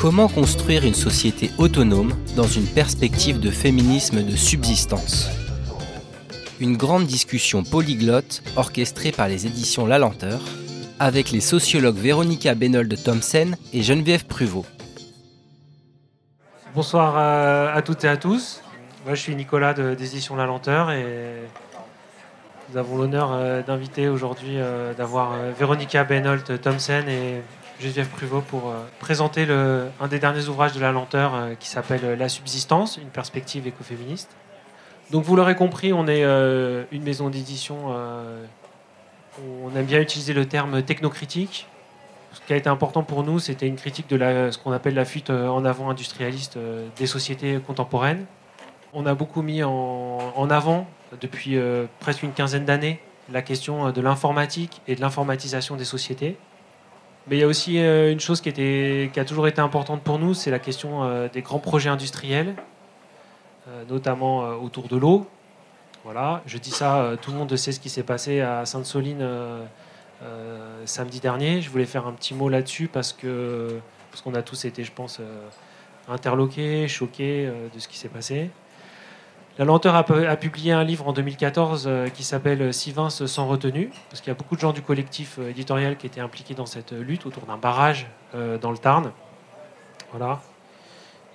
Comment construire une société autonome dans une perspective de féminisme de subsistance Une grande discussion polyglotte orchestrée par les éditions La Lenteur avec les sociologues Véronica Benold Thomsen et Geneviève Pruvot. Bonsoir à, toutes et à tous. Moi, je suis Nicolas de, des éditions La Lenteur et nous avons l'honneur euh, d'inviter aujourd'hui euh, d'avoir euh, Véronica Benold Thomsen et Geneviève Pruvot pour présenter le, un des derniers ouvrages de La Lenteur qui s'appelle La subsistance, une perspective écoféministe. Donc vous l'aurez compris, on est une maison d'édition on aime bien utiliser le terme technocritique. Ce qui a été important pour nous, c'était une critique de ce qu'on appelle la fuite euh, en avant industrialiste euh, des sociétés contemporaines. On a beaucoup mis en, avant, depuis euh, presque une quinzaine d'années, la question de l'informatique et de l'informatisation des sociétés. Mais il y a aussi une chose qui, était, qui a toujours été importante pour nous, c'est la question des grands projets industriels, notamment autour de l'eau, voilà, je dis ça, euh, tout le monde sait ce qui s'est passé à Sainte-Soline euh, euh, samedi dernier. Je voulais faire un petit mot là-dessus parce que parce qu'on a tous été, je pense, interloqués, choqués de ce qui s'est passé. La Lenteur a, publié un livre en 2014 qui s'appelle Sivins sans retenue, parce qu'il y a beaucoup de gens du collectif éditorial qui étaient impliqués dans cette lutte autour d'un barrage dans le Tarn. Voilà.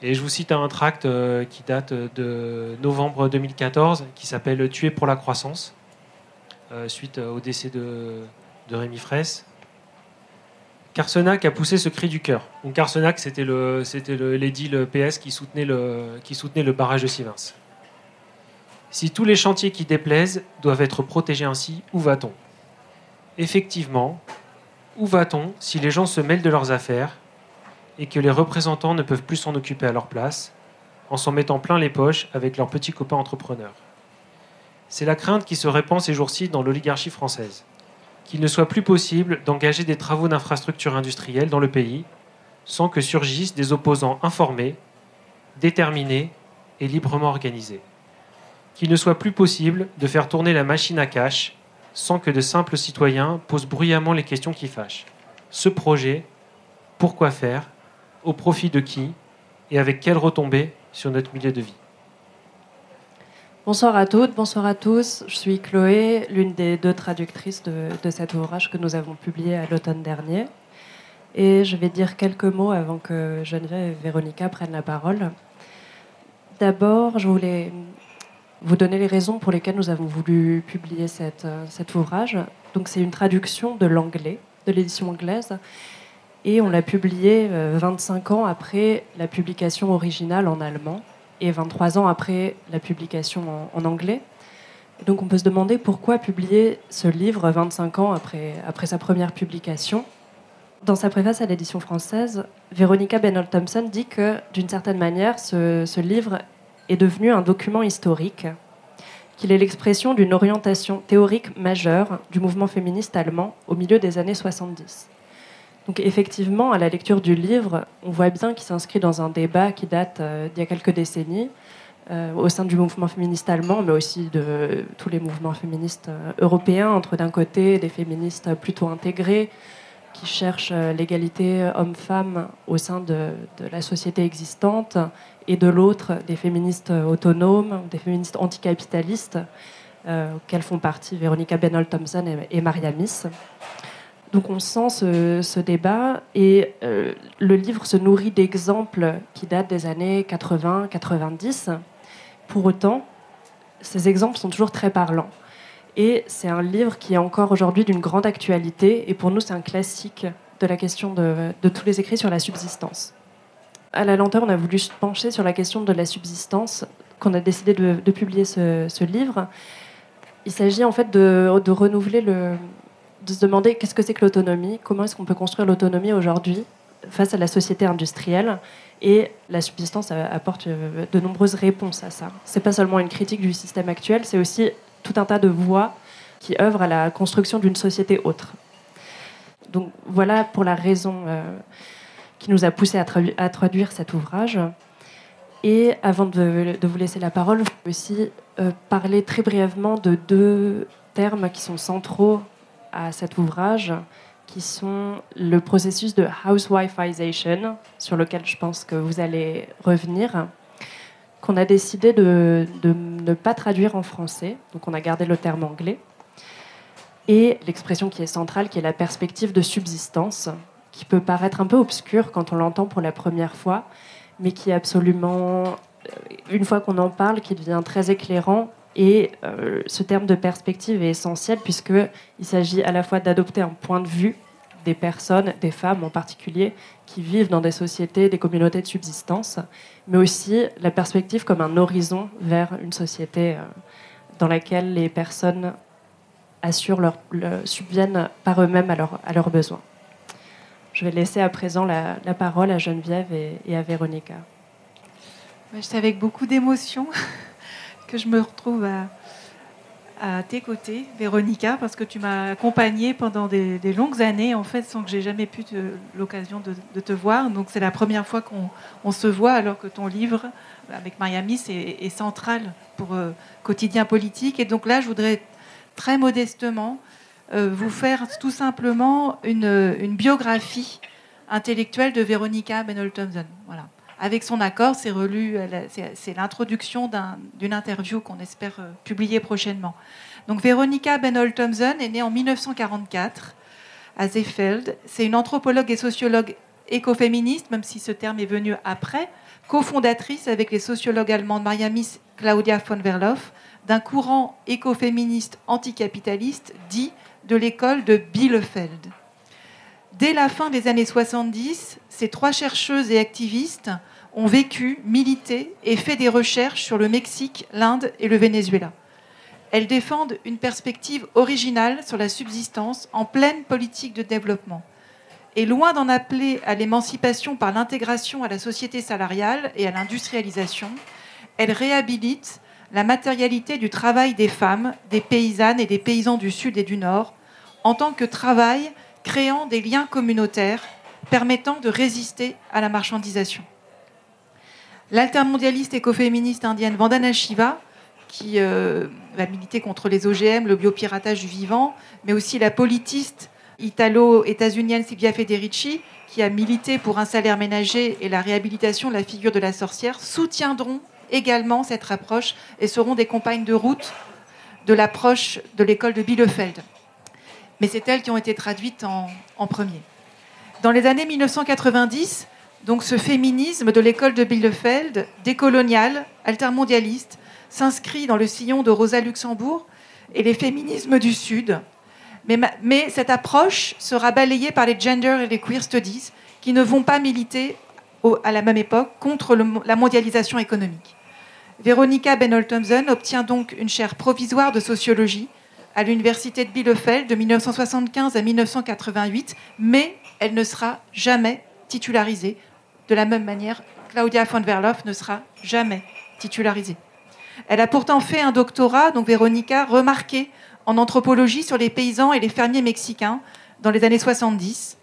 Et je vous cite un tract euh, qui date de novembre 2014, qui s'appelle Tuer pour la croissance, euh, suite au décès de, Rémi Fraisse. Carsenac a poussé ce cri du cœur. Donc le, c'était l'édile PS qui soutenait le, qui soutenait le barrage de Sivins. Si tous les chantiers qui déplaisent doivent être protégés ainsi, où va-t-on? Effectivement, où va-t-on si les gens se mêlent de leurs affaires et que les représentants ne peuvent plus s'en occuper à leur place, en s'en mettant plein les poches avec leurs petits copains entrepreneurs? C'est la crainte qui se répand ces jours-ci dans l'oligarchie française, qu'il ne soit plus possible d'engager des travaux d'infrastructures industrielles dans le pays sans que surgissent des opposants informés, déterminés et librement organisés. Qu'il ne soit plus possible de faire tourner la machine à cash sans que de simples citoyens posent bruyamment les questions qui fâchent. Ce projet, pourquoi faire au profit de qui et avec quelle retombée sur notre milieu de vie? Bonsoir à toutes, bonsoir à tous. Je suis Chloé, l'une des deux traductrices de, cet ouvrage que nous avons publié à l'automne dernier. Et je vais dire quelques mots avant que Geneviève et Véronica prennent la parole. D'abord, je voulais vous donner les raisons pour lesquelles nous avons voulu publier cet ouvrage. Donc, c'est une traduction de l'anglais, de l'édition anglaise, et on l'a publié 25 euh, ans après la publication originale en allemand et 23 ans après la publication en, anglais. donc on peut se demander pourquoi publier ce livre 25 ans après, sa première publication. Dans sa préface à l'édition française, Véronica Benold Thompson dit que, d'une certaine manière, ce livre est devenu un document historique, qu'il est l'expression d'une orientation théorique majeure du mouvement féministe allemand au milieu des années 70. Donc effectivement, à la lecture du livre, on voit bien qu'il s'inscrit dans un débat qui date euh, d'il y a quelques décennies, euh, au sein du mouvement féministe allemand, mais aussi de tous les mouvements féministes euh, européens, entre d'un côté des féministes plutôt intégrés, qui cherchent l'égalité homme-femme au sein de, la société existante, et de l'autre des féministes autonomes, des féministes anticapitalistes, auxquelles font partie Véronica Benold Thompson et, et Maria Miss. Donc on sent ce, débat et euh, le livre se nourrit d'exemples qui datent des années 80-90. Pour autant, ces exemples sont toujours très parlants. Et c'est un livre qui est encore aujourd'hui d'une grande actualité et pour nous c'est un classique de la question de, tous les écrits sur la subsistance. À la lenteur, on a voulu se pencher sur la question de la subsistance, qu'on a décidé de, publier ce, livre. Il s'agit en fait de, renouveler le, de se demander qu'est-ce que c'est que l'autonomie, comment est-ce qu'on peut construire l'autonomie aujourd'hui face à la société industrielle. Et la subsistance apporte de nombreuses réponses à ça. C'est pas seulement une critique du système actuel, c'est aussi tout un tas de voix qui œuvrent à la construction d'une société autre. Donc voilà pour la raison qui nous a poussé à, traduire cet ouvrage. Et avant de, vous laisser la parole, je vais aussi parler très brièvement de deux termes qui sont centraux à cet ouvrage, qui sont le processus de housewifeisation, sur lequel je pense que vous allez revenir, qu'on a décidé de, ne pas traduire en français, donc on a gardé le terme anglais, et l'expression qui est centrale, qui est la perspective de subsistance, qui peut paraître un peu obscure quand on l'entend pour la première fois, mais qui est absolument, euh, une fois qu'on en parle, qui devient très éclairant et euh, ce terme de perspective est essentiel puisqu'il s'agit à la fois d'adopter un point de vue des personnes, des femmes en particulier, qui vivent dans des sociétés, des communautés de subsistance, mais aussi la perspective comme un horizon vers une société euh, dans laquelle les personnes assurent leur, subviennent par eux-mêmes à, leurs besoins. Je vais laisser à présent la, parole à Geneviève et, à Véronica. C'est avec beaucoup d'émotion que je me retrouve à, tes côtés, Véronica, parce que tu m'as accompagnée pendant des, longues années, en fait, sans que j'ai jamais pu l'occasion de, te voir. Donc c'est la première fois qu'on se voit, alors que ton livre, avec Miami, est, central pour euh, Quotidien politique. Et donc là, je voudrais très modestement vous faire tout simplement une, biographie intellectuelle de Véronica Benol-Thompson. Voilà avec son accord, c'est relu, c'est l'introduction d'une interview qu'on espère euh, publier prochainement. Donc Veronica Benol Thompson est née en 1944 à Seefeld. C'est une anthropologue et sociologue écoféministe, même si ce terme est venu après, cofondatrice avec les sociologues allemandes Mariamis Claudia von Verloff d'un courant écoféministe anticapitaliste dit de l'école de Bielefeld. Dès la fin des années 70, ces trois chercheuses et activistes ont vécu, milité et fait des recherches sur le Mexique, l'Inde et le Venezuela. Elles défendent une perspective originale sur la subsistance en pleine politique de développement. Et loin d'en appeler à l'émancipation par l'intégration à la société salariale et à l'industrialisation, elles réhabilitent la matérialité du travail des femmes, des paysannes et des paysans du Sud et du Nord en tant que travail créant des liens communautaires permettant de résister à la marchandisation. L'altermondialiste écoféministe indienne Vandana Shiva, qui euh, va militer contre les OGM, le biopiratage du vivant, mais aussi la politiste italo-états-unienne Silvia Federici, qui a milité pour un salaire ménager et la réhabilitation de la figure de la sorcière, soutiendront également cette approche et seront des compagnes de route de l'approche de l'école de Bielefeld. Mais c'est elles qui ont été traduites en, premier. Dans les années 1990, donc ce féminisme de l'école de Bielefeld, décolonial, altermondialiste, s'inscrit dans le sillon de Rosa Luxembourg et les féminismes du Sud. Mais, cette approche sera balayée par les gender et les queer studies qui ne vont pas militer à la même époque contre la mondialisation économique. Véronica Benol-Thompson obtient donc une chaire provisoire de sociologie à l'université de Bielefeld de 1975 à 1988, mais elle ne sera jamais titularisée de la même manière, Claudia von Verloff ne sera jamais titularisée. Elle a pourtant fait un doctorat, donc Véronica, remarqué en anthropologie sur les paysans et les fermiers mexicains dans les années 70.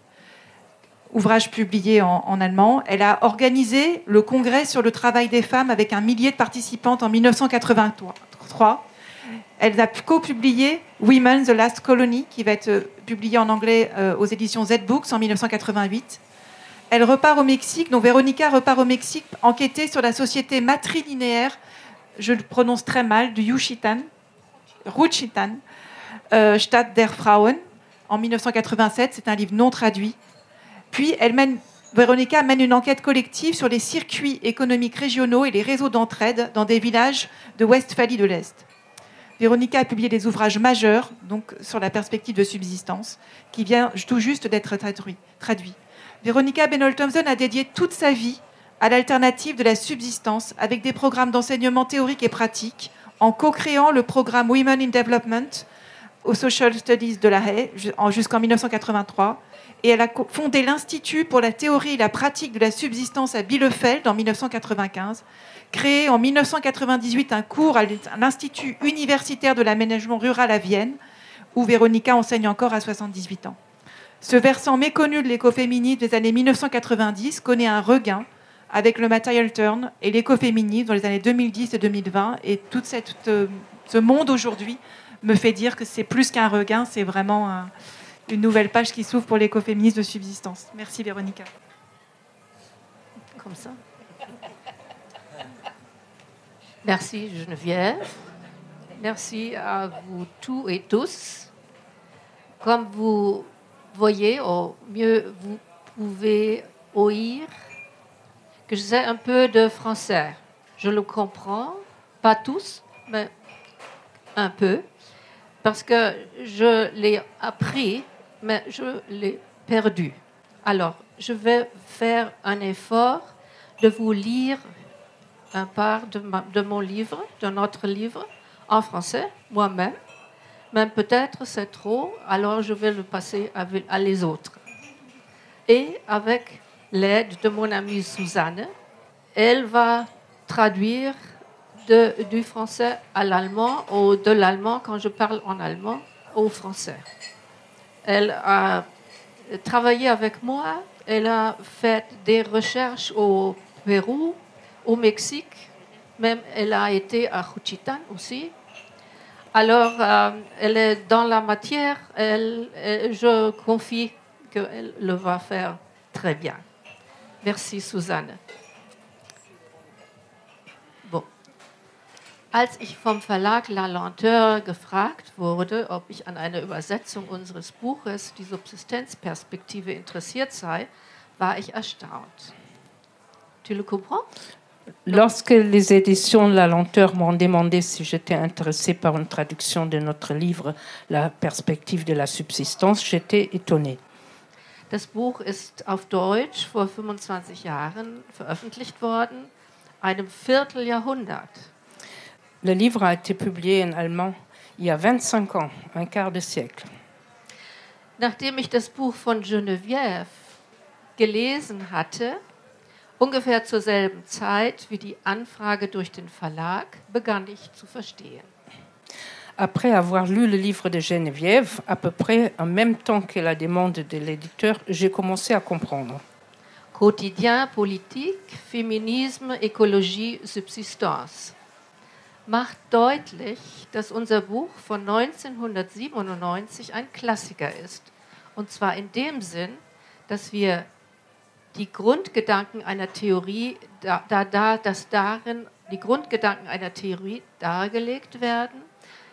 Ouvrage publié en, allemand. Elle a organisé le congrès sur le travail des femmes avec un millier de participantes en 1983. Elle a co-publié Women, the Last Colony, qui va être euh, publié en anglais euh, aux éditions Z-Books en 1988. Elle repart au Mexique, donc Véronica repart au Mexique enquêter sur la société matrilinéaire, je le prononce très mal, du Yuchitan, Ruchitan, euh, Stadt der Frauen, en 1987. C'est un livre non traduit. Puis elle mène, Véronica mène une enquête collective sur les circuits économiques régionaux et les réseaux d'entraide dans des villages de Westphalie de l'Est. Véronica a publié des ouvrages majeurs donc, sur la perspective de subsistance, qui vient tout juste d'être traduit. Véronica Benol-Thompson a dédié toute sa vie à l'alternative de la subsistance avec des programmes d'enseignement théorique et pratique, en co-créant le programme Women in Development aux Social Studies de La Haye jusqu'en 1983. Et elle a fondé l'Institut pour la théorie et la pratique de la subsistance à Bielefeld en 1995. Créé en 1998 un cours à l'Institut universitaire de l'aménagement rural à Vienne, où Véronica enseigne encore à 78 ans. Ce versant méconnu de l'écoféminisme des années 1990 connaît un regain avec le material turn et l'écoféminisme dans les années 2010 et 2020. Et tout euh, ce monde aujourd'hui me fait dire que c'est plus qu'un regain, c'est vraiment une nouvelle page qui s'ouvre pour l'écoféminisme de subsistance. Merci Véronica. Comme ça. Merci Geneviève. Merci à vous tous et tous. Comme vous voyez, au mieux vous pouvez ouvrir que je sais un peu de français. Je le comprends, pas tous, mais un peu, parce que je l'ai appris, mais je l'ai perdu. Alors, je vais faire un effort de vous lire un part de, mon livre, de notre livre, en français, moi-même. Mais peut-être c'est trop, alors je vais le passer à, les autres. Et avec l'aide de mon amie Suzanne, elle va traduire du français à l'allemand ou de l'allemand quand je parle en allemand au français. Elle a travaillé avec moi, elle a fait des recherches au Pérou, au Mexique, même elle a été à Juchitán aussi. Alors, euh, elle est dans la matière, elle, je confie qu'elle le va faire très bien. Merci, Suzanne. Als ich vom Verlag La Lenteur gefragt wurde, ob ich an einer Übersetzung unseres Buches Die Subsistenzperspektive interessiert sei, war ich erstaunt. Tu le comprends? Lorsque les éditions La Lenteur m'ont demandé si j'étais intéressée par une traduction de notre livre La perspective de la subsistance, j'étais étonnée. Das Buch ist auf Deutsch vor 25 Jahren veröffentlicht worden, einem Vierteljahrhundert. Le livre a été publié en allemand il y a 25 ans, un quart de siècle. Nachdem ich das Buch von Geneviève gelesen hatte, Ungefähr zur selben Zeit wie die Anfrage durch den Verlag begann ich zu verstehen. Après avoir lu le livre de Geneviève, à peu près en même temps que la demande de l'éditeur, j'ai commencé à comprendre. Quotidien politique, Feminisme, Ökologie, Subsistance macht deutlich, dass unser Buch von 1997 ein Klassiker ist. Und zwar in dem Sinn, dass wir die Grundgedanken einer Theorie, da, da, da, dass darin die Grundgedanken einer Theorie dargelegt werden,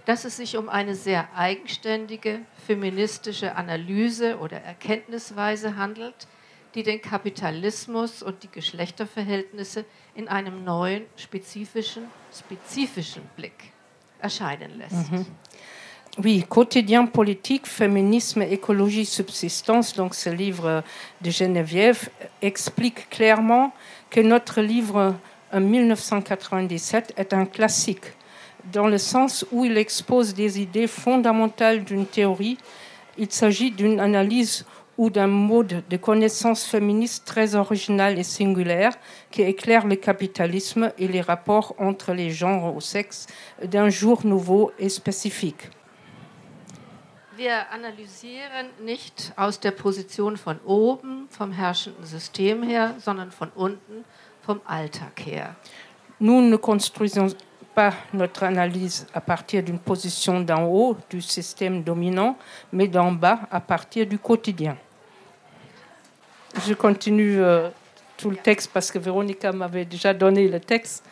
dass es sich um eine sehr eigenständige feministische Analyse oder Erkenntnisweise handelt, die den Kapitalismus und die Geschlechterverhältnisse in einem neuen, spezifischen, spezifischen Blick erscheinen lässt. Mhm. Oui, Quotidien politique, féminisme, écologie, subsistance. Donc, ce livre de Geneviève explique clairement que notre livre en 1997 est un classique, dans le sens où il expose des idées fondamentales d'une théorie. Il s'agit d'une analyse ou d'un mode de connaissance féministe très original et singulaire qui éclaire le capitalisme et les rapports entre les genres au sexe d'un jour nouveau et spécifique. wir analysieren nicht aus der Position von oben, vom herrschenden System her, sondern von unten, vom Alltag her. Nous ne construisons pas notre analyse à partir d'une position d'en haut du système dominant, mais d'en bas à partir du quotidien. Je continue euh, tout le texte parce que Véronica m'avait déjà donné le texte.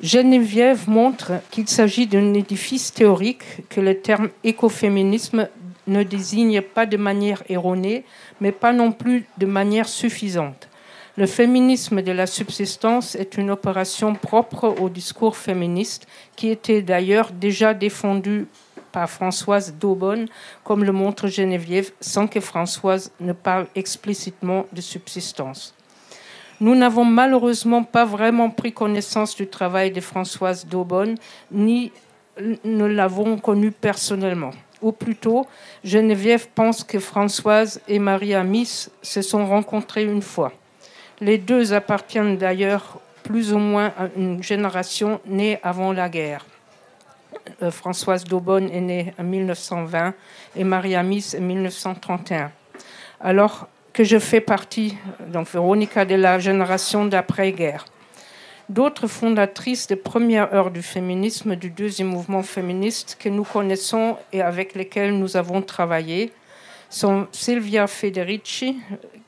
Geneviève montre qu'il s'agit d'un édifice théorique que le terme écoféminisme ne désigne pas de manière erronée, mais pas non plus de manière suffisante. Le féminisme de la subsistance est une opération propre au discours féministe qui était d'ailleurs déjà défendu par Françoise Daubonne, comme le montre Geneviève, sans que Françoise ne parle explicitement de subsistance. Nous n'avons malheureusement pas vraiment pris connaissance du travail de Françoise Daubonne, ni ne l'avons connu personnellement ou plutôt, Geneviève pense que Françoise et Maria Miss se sont rencontrées une fois. Les deux appartiennent d'ailleurs plus ou moins à une génération née avant la guerre. Euh, Françoise Daubonne est née en 1920 et Maria Miss en 1931. Alors que je fais partie, donc Véronica, de la génération d'après-guerre. D'autres fondatrices des premières heures du féminisme, du deuxième mouvement féministe que nous connaissons et avec lesquelles nous avons travaillé sont Silvia Federici,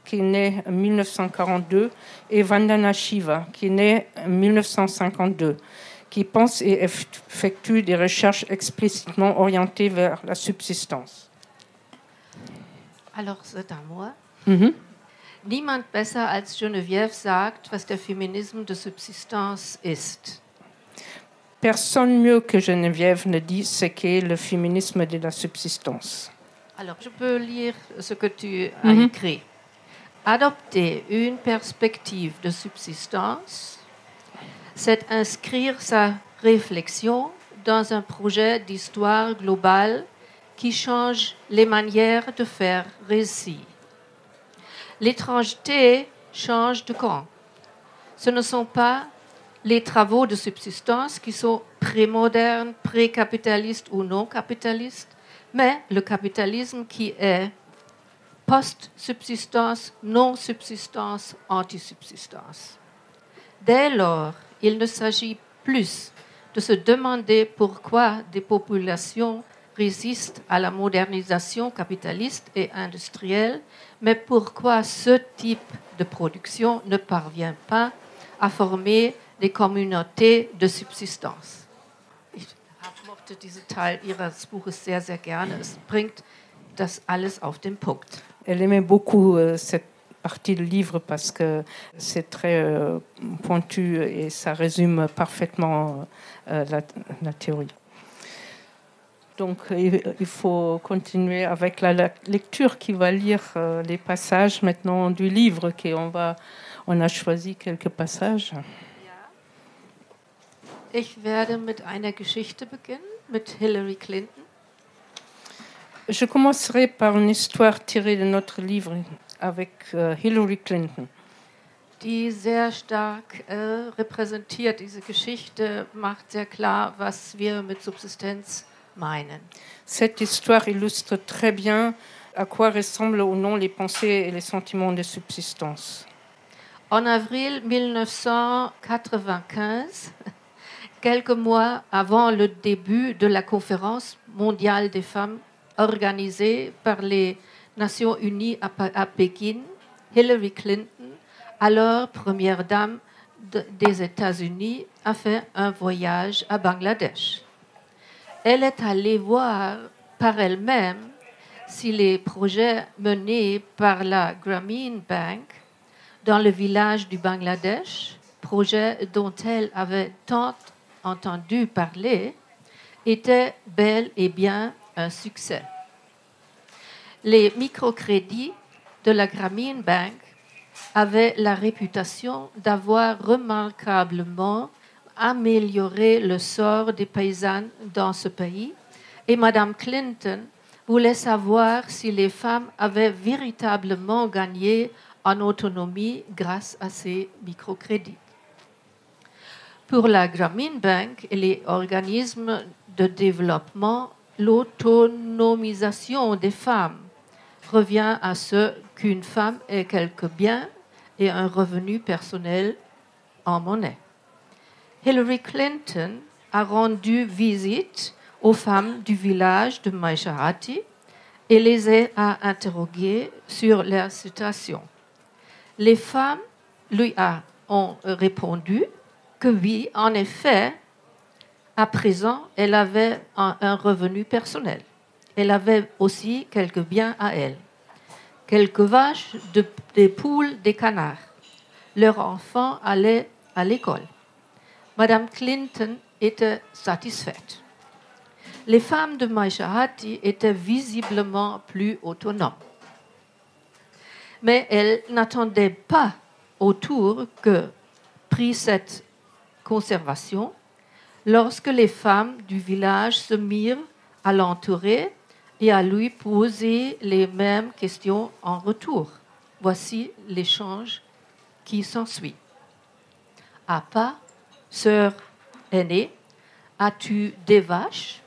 qui est née en 1942, et Vandana Shiva, qui est née en 1952, qui pense et effectue des recherches explicitement orientées vers la subsistance. Alors, c'est à moi. Mhm. Niemand besser als Geneviève sagt, was der Feminismus de Subsistance ist. Personne mieux que Geneviève ne dit ce qu'est le féminisme de la subsistance. Alors, je peux lire ce que tu as Mhm. écrit. Adopter une perspective de subsistance, c'est inscrire sa réflexion dans un projet d'histoire globale qui change les manières de faire récit. L'étrangeté change de camp. Ce ne sont pas les travaux de subsistance qui sont prémodernes, pré-capitalistes ou non capitalistes, mais le capitalisme qui est post-subsistance, non-subsistance, anti-subsistance. Dès lors, il ne s'agit plus de se demander pourquoi des populations résistent à la modernisation capitaliste et industrielle, mais pourquoi ce type de production ne parvient pas à former des communautés de subsistance. Teil Ihres Buches sehr, sehr gerne. Elle aimait beaucoup euh, cette partie du livre parce que c'est très euh, pointu et ça résume parfaitement euh, la, la théorie. Donc il faut continuer avec la la lecture qui va lire euh, les passages maintenant du livre. Qui on, va, on a choisi quelques passages. Ich werde mit einer Geschichte beginnen, mit Hillary Clinton. Je commencerai par une histoire tirée de notre livre avec euh, Hillary Clinton. die sehr stark äh, repräsentiert. Diese Geschichte macht sehr klar, was wir mit Subsistenz meinen. Cette histoire illustre très bien à quoi ressemblent ou non les pensées et les sentiments de subsistance. En avril 1995, quelques mois avant le début de la conférence mondiale des femmes organisée par les Nations Unies à, Pékin, Hillary Clinton, alors première dame de- des États-Unis, a fait un voyage à Bangladesh. Elle est allée voir par elle-même si les projets menés par la Grameen Bank dans le village du Bangladesh, projet dont elle avait tant entendu parler, étaient bel et bien un succès. Les microcrédits de la Grameen Bank avaient la réputation d'avoir remarquablement amélioré le sort des paysannes dans ce pays et Madame Clinton voulait savoir si les femmes avaient véritablement gagné en autonomie grâce à ces microcrédits. Pour la Grameen Bank et les organismes de développement, l'autonomisation des femmes revient à ce qu'une femme ait quelques biens et un revenu personnel en monnaie. Hillary Clinton a rendu visite aux femmes du village de Maishahati et les a interrogées sur leur situation. Les femmes lui ont répondu que oui, en effet, à présent, elle avait un revenu personnel. Elle avait aussi quelques biens à elle. Quelques vaches, de- des poules, des canards. Leurs enfants allaient à l'école. Madame Clinton était satisfaite. Les femmes de Maishahati étaient visiblement plus autonomes. Mais elles n'attendaient pas autour que, pris cette conservation, lorsque les femmes du village se mirent à l'entourer, et à lui poser les mêmes questions en retour. Voici l'échange qui s'ensuit. Appa, sœur aînée, as-tu des vaches?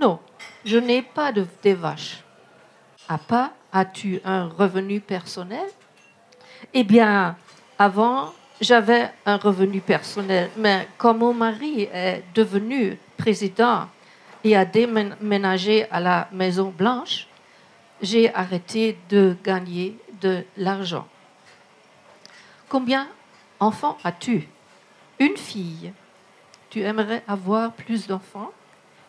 Non, je n'ai pas de, des vaches. Appa, as-tu un revenu personnel? Eh bien, avant, j'avais un revenu personnel, mais comme mon mari est devenu président et a déménagé à la Maison Blanche, j'ai arrêté de gagner de l'argent. Combien d'enfants as-tu? Une fille. Tu aimerais avoir plus d'enfants?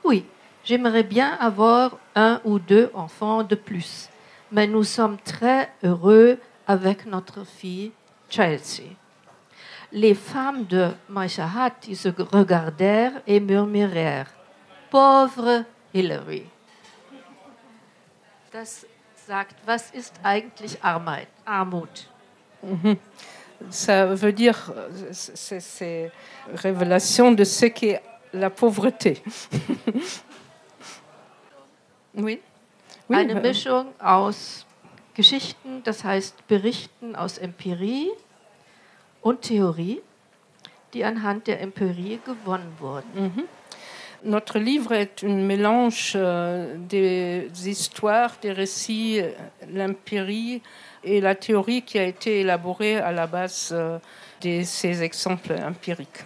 Oui, j'aimerais bien avoir un ou deux enfants de plus. Mais nous sommes très heureux avec notre fille Chelsea. Les femmes de Maishahati se regardèrent et murmurèrent Pauvre Hillary. Das sagt, was ist eigentlich Armut? Mhm. Ça veut dire, c'est révélation de ce qu'est la pauvreté. oui. oui. Eine Mischung aus Geschichten, das heißt Berichten aus Empirie und Theorie, die anhand der Empirie gewonnen wurden. Mhm. Notre livre est un mélange euh, des histoires, des récits, euh, l'empirie et la théorie qui a été élaborée à la base euh, de ces exemples empiriques.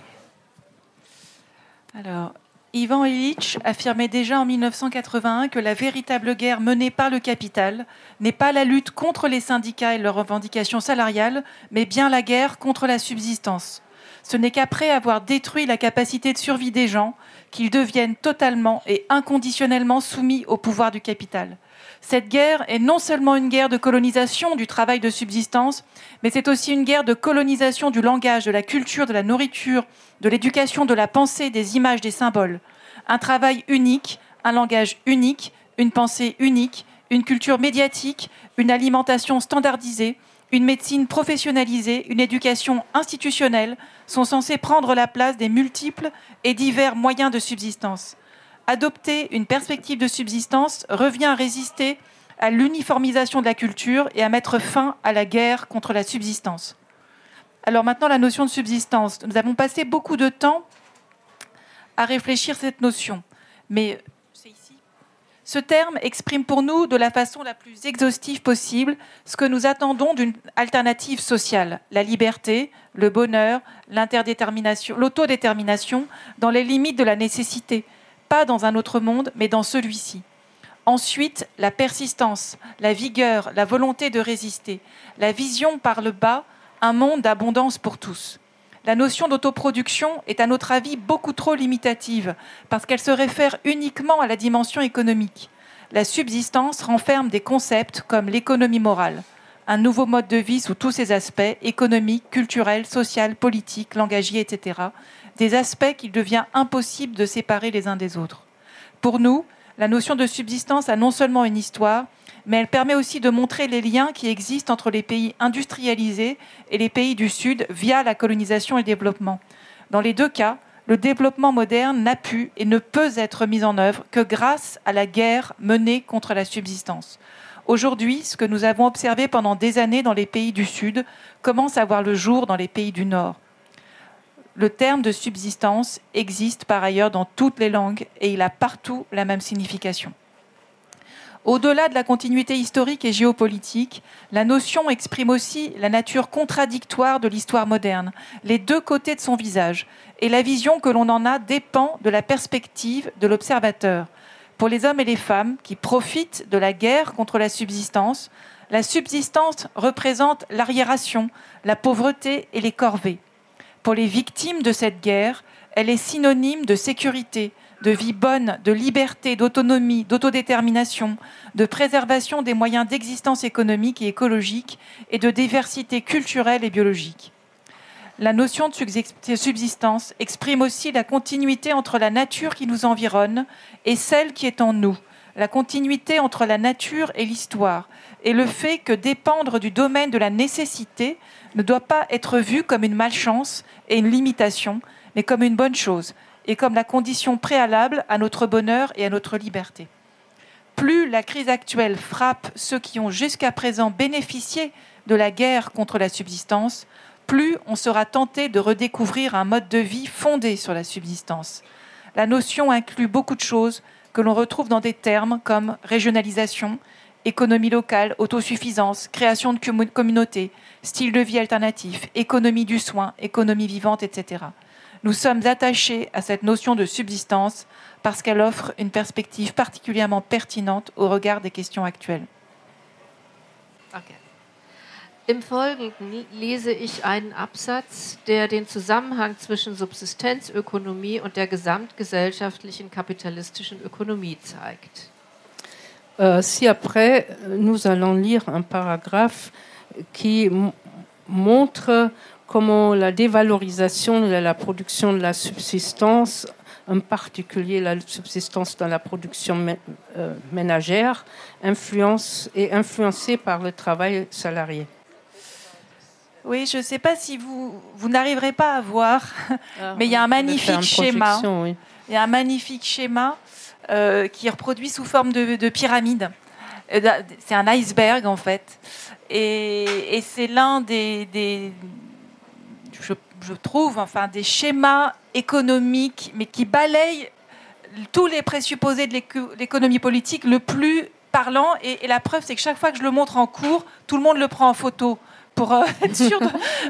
Alors, Ivan Illich affirmait déjà en 1981 que la véritable guerre menée par le capital n'est pas la lutte contre les syndicats et leurs revendications salariales, mais bien la guerre contre la subsistance. Ce n'est qu'après avoir détruit la capacité de survie des gens qu'ils deviennent totalement et inconditionnellement soumis au pouvoir du capital. Cette guerre est non seulement une guerre de colonisation du travail de subsistance, mais c'est aussi une guerre de colonisation du langage, de la culture, de la nourriture, de l'éducation, de la pensée, des images, des symboles. Un travail unique, un langage unique, une pensée unique, une culture médiatique, une alimentation standardisée, une médecine professionnalisée, une éducation institutionnelle sont censés prendre la place des multiples et divers moyens de subsistance. Adopter une perspective de subsistance revient à résister à l'uniformisation de la culture et à mettre fin à la guerre contre la subsistance. Alors maintenant, la notion de subsistance. Nous avons passé beaucoup de temps à réfléchir cette notion, mais ce terme exprime pour nous de la façon la plus exhaustive possible ce que nous attendons d'une alternative sociale, la liberté, le bonheur, l'autodétermination, dans les limites de la nécessité, pas dans un autre monde, mais dans celui-ci. Ensuite, la persistance, la vigueur, la volonté de résister, la vision par le bas, un monde d'abondance pour tous. La notion d'autoproduction est à notre avis beaucoup trop limitative parce qu'elle se réfère uniquement à la dimension économique. La subsistance renferme des concepts comme l'économie morale, un nouveau mode de vie sous tous ses aspects, économiques, culturels, social, politiques, langagiers, etc., des aspects qu'il devient impossible de séparer les uns des autres. Pour nous, la notion de subsistance a non seulement une histoire, mais elle permet aussi de montrer les liens qui existent entre les pays industrialisés et les pays du Sud via la colonisation et le développement. Dans les deux cas, le développement moderne n'a pu et ne peut être mis en œuvre que grâce à la guerre menée contre la subsistance. Aujourd'hui, ce que nous avons observé pendant des années dans les pays du Sud commence à voir le jour dans les pays du Nord. Le terme de subsistance existe par ailleurs dans toutes les langues et il a partout la même signification. Au-delà de la continuité historique et géopolitique, la notion exprime aussi la nature contradictoire de l'histoire moderne, les deux côtés de son visage, et la vision que l'on en a dépend de la perspective de l'observateur. Pour les hommes et les femmes qui profitent de la guerre contre la subsistance, la subsistance représente l'arriération, la pauvreté et les corvées. Pour les victimes de cette guerre, elle est synonyme de sécurité, de vie bonne, de liberté, d'autonomie, d'autodétermination, de préservation des moyens d'existence économique et écologique et de diversité culturelle et biologique. La notion de subsistance exprime aussi la continuité entre la nature qui nous environne et celle qui est en nous, la continuité entre la nature et l'histoire, et le fait que dépendre du domaine de la nécessité ne doit pas être vu comme une malchance et une limitation, mais comme une bonne chose, et comme la condition préalable à notre bonheur et à notre liberté. plus la crise actuelle frappe ceux qui ont jusqu'à présent bénéficié de la guerre contre la subsistance, plus on sera tenté de redécouvrir un mode de vie fondé sur la subsistance. La notion inclut beaucoup de choses que l'on retrouve dans des termes comme régionalisation, économie locale, autosuffisance, création de communautés, style de vie alternatif, économie du soin, économie vivante, etc. Nous sommes attachés à cette notion de subsistance parce qu'elle offre une perspective particulièrement pertinente au regard des questions actuelles. Okay. Im Folgenden lese ich einen Absatz, der den Zusammenhang zwischen Subsistenzökonomie und der gesamtgesellschaftlichen kapitalistischen Ökonomie zeigt. Euh, ci-après, nous allons lire un paragraphe qui montre comment la dévalorisation de la production de la subsistance, en particulier la subsistance dans la production euh, ménagère, influence, est influencée par le travail salarié. Oui, je ne sais pas si vous, vous n'arriverez pas à voir, ah, mais il y a un magnifique schéma. Il y a un magnifique schéma euh, qui est reproduit sous forme de, pyramide. Euh, c'est un iceberg en fait. Et, c'est l'un des, je, trouve, enfin, des schémas économiques, mais qui balayent tous les présupposés de l'économie politique le plus parlant. Et, la preuve, c'est que chaque fois que je le montre en cours, tout le monde le prend en photo pour euh, être sûr,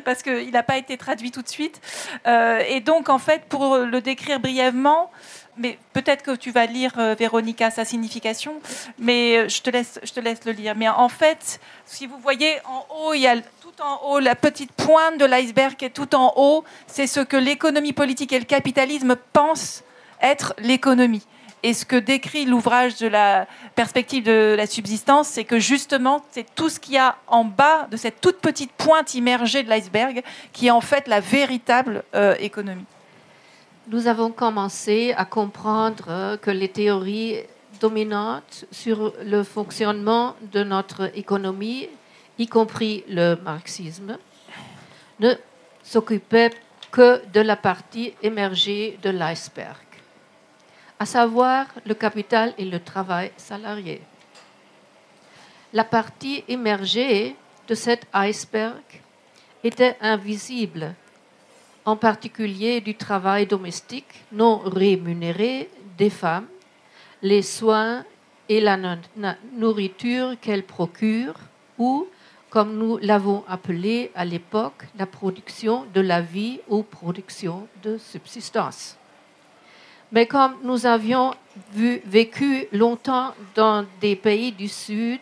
parce qu'il n'a pas été traduit tout de suite. Euh, et donc, en fait, pour le décrire brièvement, mais peut-être que tu vas lire, euh, Véronica, sa signification, mais je te, laisse, je te laisse le lire. Mais en fait, si vous voyez en haut, il y a la petite pointe de l'iceberg qui est tout en haut, c'est ce que l'économie politique et le capitalisme pensent être l'économie. Et ce que décrit l'ouvrage de la perspective de la subsistance, c'est que justement, c'est tout ce qu'il y a en bas de cette toute petite pointe immergée de l'iceberg qui est en fait la véritable euh, économie. Nous avons commencé à comprendre que les théories dominantes sur le fonctionnement de notre économie, y compris le marxisme, ne s'occupaient que de la partie émergée de l'iceberg à savoir le capital et le travail salarié. La partie émergée de cet iceberg était invisible, en particulier du travail domestique non rémunéré des femmes, les soins et la nourriture qu'elles procurent, ou, comme nous l'avons appelé à l'époque, la production de la vie ou production de subsistance. Mais comme nous avions vécu longtemps dans des pays du Sud,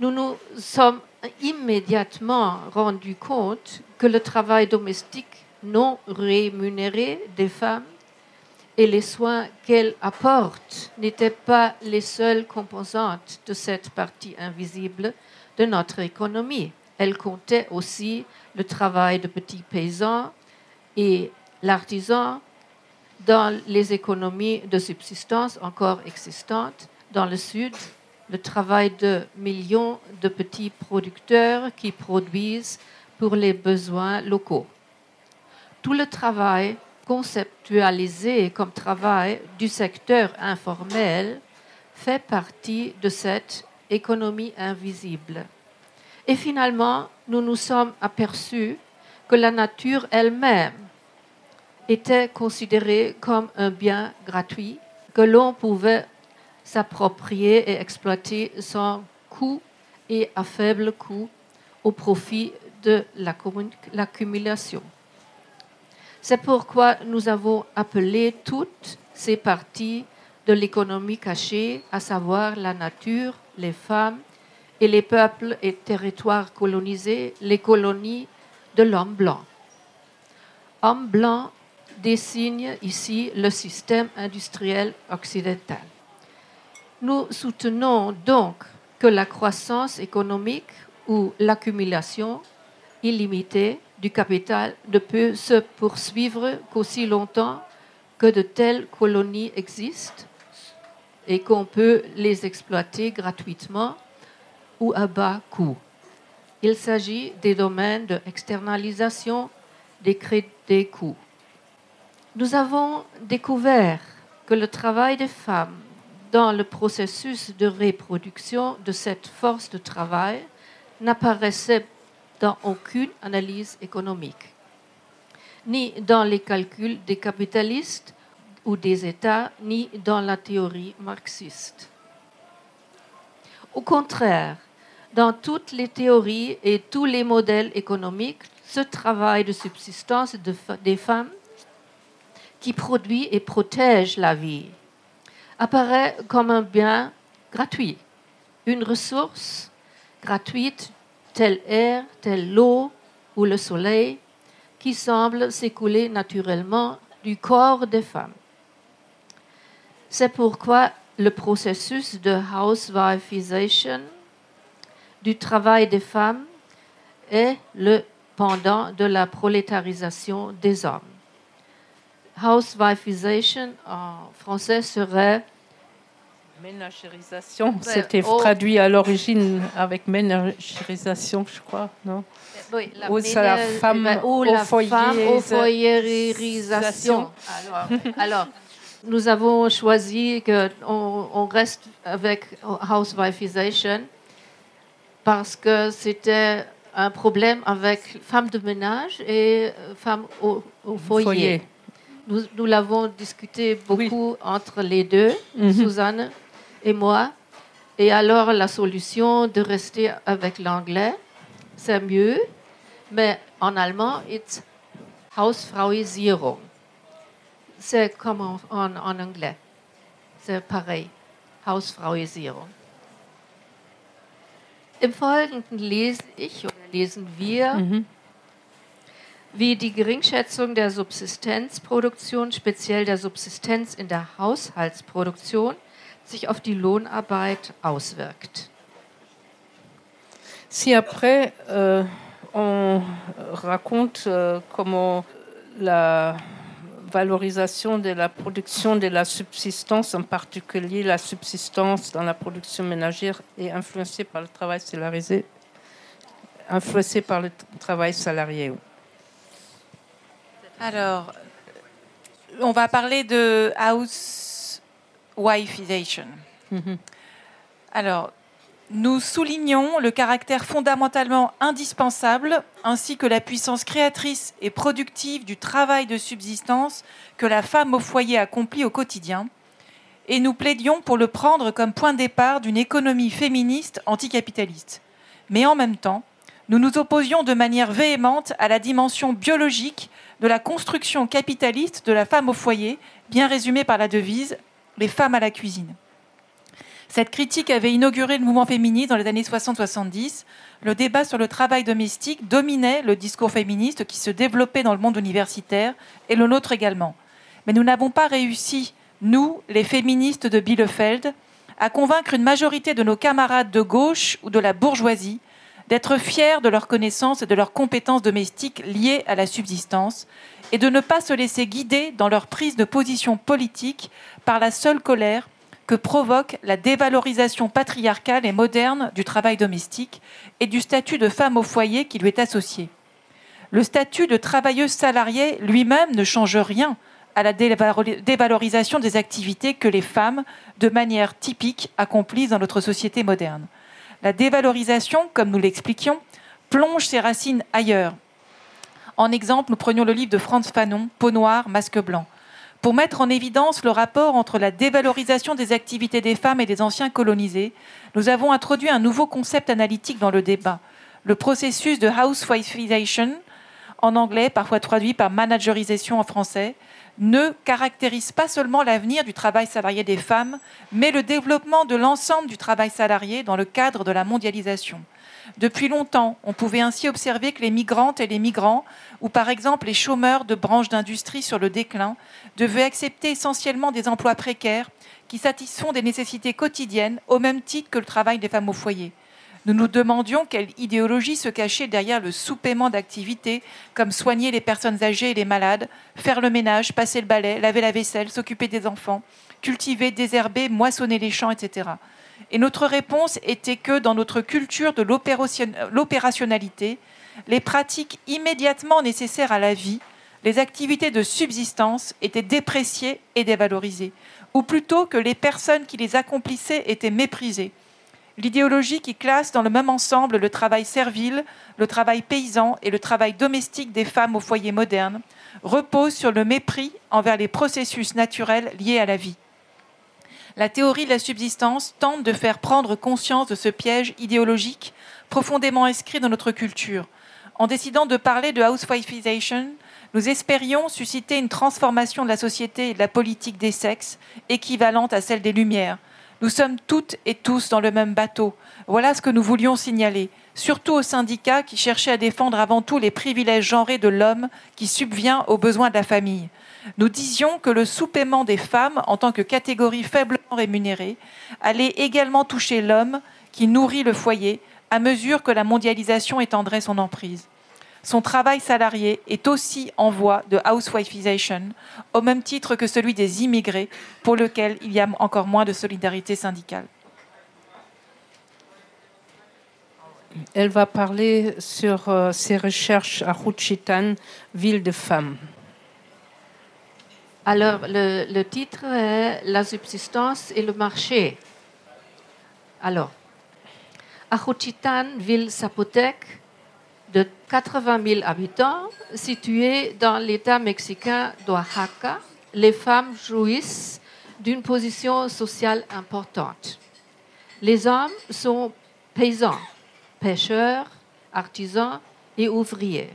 nous nous sommes immédiatement rendus compte que le travail domestique non rémunéré des femmes et les soins qu'elles apportent n'étaient pas les seules composantes de cette partie invisible de notre économie. Elles comptaient aussi le travail de petits paysans et l'artisan dans les économies de subsistance encore existantes dans le Sud, le travail de millions de petits producteurs qui produisent pour les besoins locaux. Tout le travail conceptualisé comme travail du secteur informel fait partie de cette économie invisible. Et finalement, nous nous sommes aperçus que la nature elle-même était considéré comme un bien gratuit que l'on pouvait s'approprier et exploiter sans coût et à faible coût au profit de l'accumulation. C'est pourquoi nous avons appelé toutes ces parties de l'économie cachée, à savoir la nature, les femmes et les peuples et territoires colonisés, les colonies de l'homme blanc. Homme blanc désigne ici le système industriel occidental. Nous soutenons donc que la croissance économique ou l'accumulation illimitée du capital ne peut se poursuivre qu'aussi longtemps que de telles colonies existent et qu'on peut les exploiter gratuitement ou à bas coût. Il s'agit des domaines d'externalisation des, des coûts. Nous avons découvert que le travail des femmes dans le processus de reproduction de cette force de travail n'apparaissait dans aucune analyse économique, ni dans les calculs des capitalistes ou des États, ni dans la théorie marxiste. Au contraire, dans toutes les théories et tous les modèles économiques, ce travail de subsistance des femmes qui produit et protège la vie apparaît comme un bien gratuit, une ressource gratuite telle air, telle l'eau ou le soleil qui semble s'écouler naturellement du corps des femmes. C'est pourquoi le processus de housewifeisation du travail des femmes est le pendant de la prolétarisation des hommes. Housewifeisation en français serait Ménagérisation, c'était traduit à l'origine avec ménagérisation, je crois, non? Oui, la, ou la femme ben, ou la femme au foyerisation. Alors, alors, nous avons choisi qu'on on reste avec housewifeisation parce que c'était un problème avec femmes de ménage et femmes au, foyer. Nous, nous l'avons discuté beaucoup entre les deux, mhm. Suzanne et moi. Et alors, la solution de rester avec l'anglais, c'est mieux. Mais en allemand, it's Hausfrauisierung. C'est comme en, en, anglais. C'est pareil. Hausfrauisierung. Im Folgenden lese ich oder lesen wir, mhm. wie die Geringschätzung der Subsistenzproduktion, speziell der Subsistenz in der Haushaltsproduktion, sich auf die Lohnarbeit auswirkt. Si après euh, on raconte euh, comment la valorisation de la production de la subsistance, en particulier la subsistance dans la production ménagère, est influencée par le travail salarisé, influencée par le travail salarié. Alors, on va parler de house wifeisation. Mhm. Alors, nous soulignons le caractère fondamentalement indispensable ainsi que la puissance créatrice et productive du travail de subsistance que la femme au foyer accomplit au quotidien, et nous plaidions pour le prendre comme point de départ d'une économie féministe anticapitaliste. Mais en même temps, nous nous opposions de manière véhémente à la dimension biologique de la construction capitaliste de la femme au foyer, bien résumée par la devise les femmes à la cuisine. Cette critique avait inauguré le mouvement féministe dans les années 60-70. Le débat sur le travail domestique dominait le discours féministe qui se développait dans le monde universitaire et le nôtre également. Mais nous n'avons pas réussi, nous, les féministes de Bielefeld, à convaincre une majorité de nos camarades de gauche ou de la bourgeoisie d'être fiers de leurs connaissances et de leurs compétences domestiques liées à la subsistance et de ne pas se laisser guider dans leur prise de position politique par la seule colère que provoque la dévalorisation patriarcale et moderne du travail domestique et du statut de femme au foyer qui lui est associé. Le statut de travailleuse salariée lui-même ne change rien à la dévalorisation des activités que les femmes, de manière typique, accomplissent dans notre société moderne. La dévalorisation, comme nous l'expliquions, plonge ses racines ailleurs. En exemple, nous prenions le livre de Franz Fanon, Peau noire, masque blanc pour mettre en évidence le rapport entre la dévalorisation des activités des femmes et des anciens colonisés, nous avons introduit un nouveau concept analytique dans le débat, le processus de housewifeisation, en anglais, parfois traduit par managerisation en français, ne caractérise pas seulement l'avenir du travail salarié des femmes, mais le développement de l'ensemble du travail salarié dans le cadre de la mondialisation. Depuis longtemps, on pouvait ainsi observer que les migrantes et les migrants, ou par exemple les chômeurs de branches d'industrie sur le déclin, devaient accepter essentiellement des emplois précaires qui satisfont des nécessités quotidiennes au même titre que le travail des femmes au foyer. Nous nous demandions quelle idéologie se cachait derrière le sous-paiement d'activités comme soigner les personnes âgées et les malades, faire le ménage, passer le balai, laver la vaisselle, s'occuper des enfants, cultiver, désherber, moissonner les champs, etc. Et notre réponse était que dans notre culture de l'opérationnalité, les pratiques immédiatement nécessaires à la vie, les activités de subsistance étaient dépréciées et dévalorisées, ou plutôt que les personnes qui les accomplissaient étaient méprisées. L'idéologie qui classe dans le même ensemble le travail servile, le travail paysan et le travail domestique des femmes au foyer moderne repose sur le mépris envers les processus naturels liés à la vie. La théorie de la subsistance tente de faire prendre conscience de ce piège idéologique profondément inscrit dans notre culture. En décidant de parler de housewifeisation, nous espérions susciter une transformation de la société et de la politique des sexes équivalente à celle des Lumières. Nous sommes toutes et tous dans le même bateau. Voilà ce que nous voulions signaler, surtout aux syndicats qui cherchaient à défendre avant tout les privilèges genrés de l'homme qui subvient aux besoins de la famille. Nous disions que le sous-paiement des femmes en tant que catégorie faiblement rémunérée allait également toucher l'homme qui nourrit le foyer à mesure que la mondialisation étendrait son emprise. Son travail salarié est aussi en voie de housewifeisation, au même titre que celui des immigrés, pour lequel il y a encore moins de solidarité syndicale. Elle va parler sur euh, ses recherches à Juchitan, ville de femmes. Alors, le, le, titre est La subsistance et le marché. Alors, à ville zapotèque de 80 000 habitants, située dans l'État mexicain d'Oaxaca, les femmes jouissent d'une position sociale importante. Les hommes sont paysans, pêcheurs, artisans et ouvriers.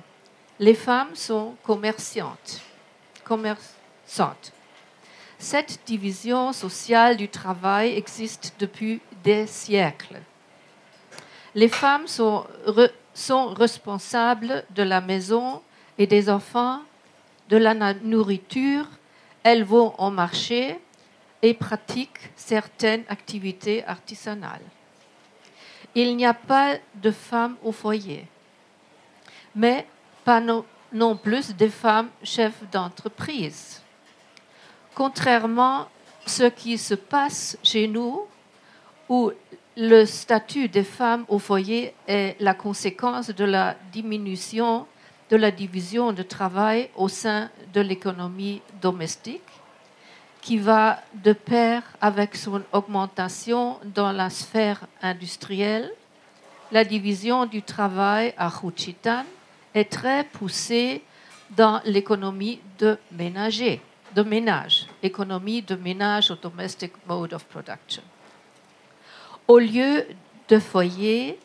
Les femmes sont commerçantes. commerçantes. Cette division sociale du travail existe depuis des siècles. Les femmes sont, sont responsables de la maison et des enfants, de la nourriture. Elles vont au marché et pratiquent certaines activités artisanales. Il n'y a pas de femmes au foyer, mais pas non, plus de femmes chefs d'entreprise. Contrairement à ce qui se passe chez nous, où le statut des femmes au foyer est la conséquence de la diminution de la division de travail au sein de l'économie domestique, qui va de pair avec son augmentation dans la sphère industrielle. La division du travail à Juchitan est très poussée dans l'économie de ménager, de ménage, économie de ménage au domestic mode of production. Au lieu de foyers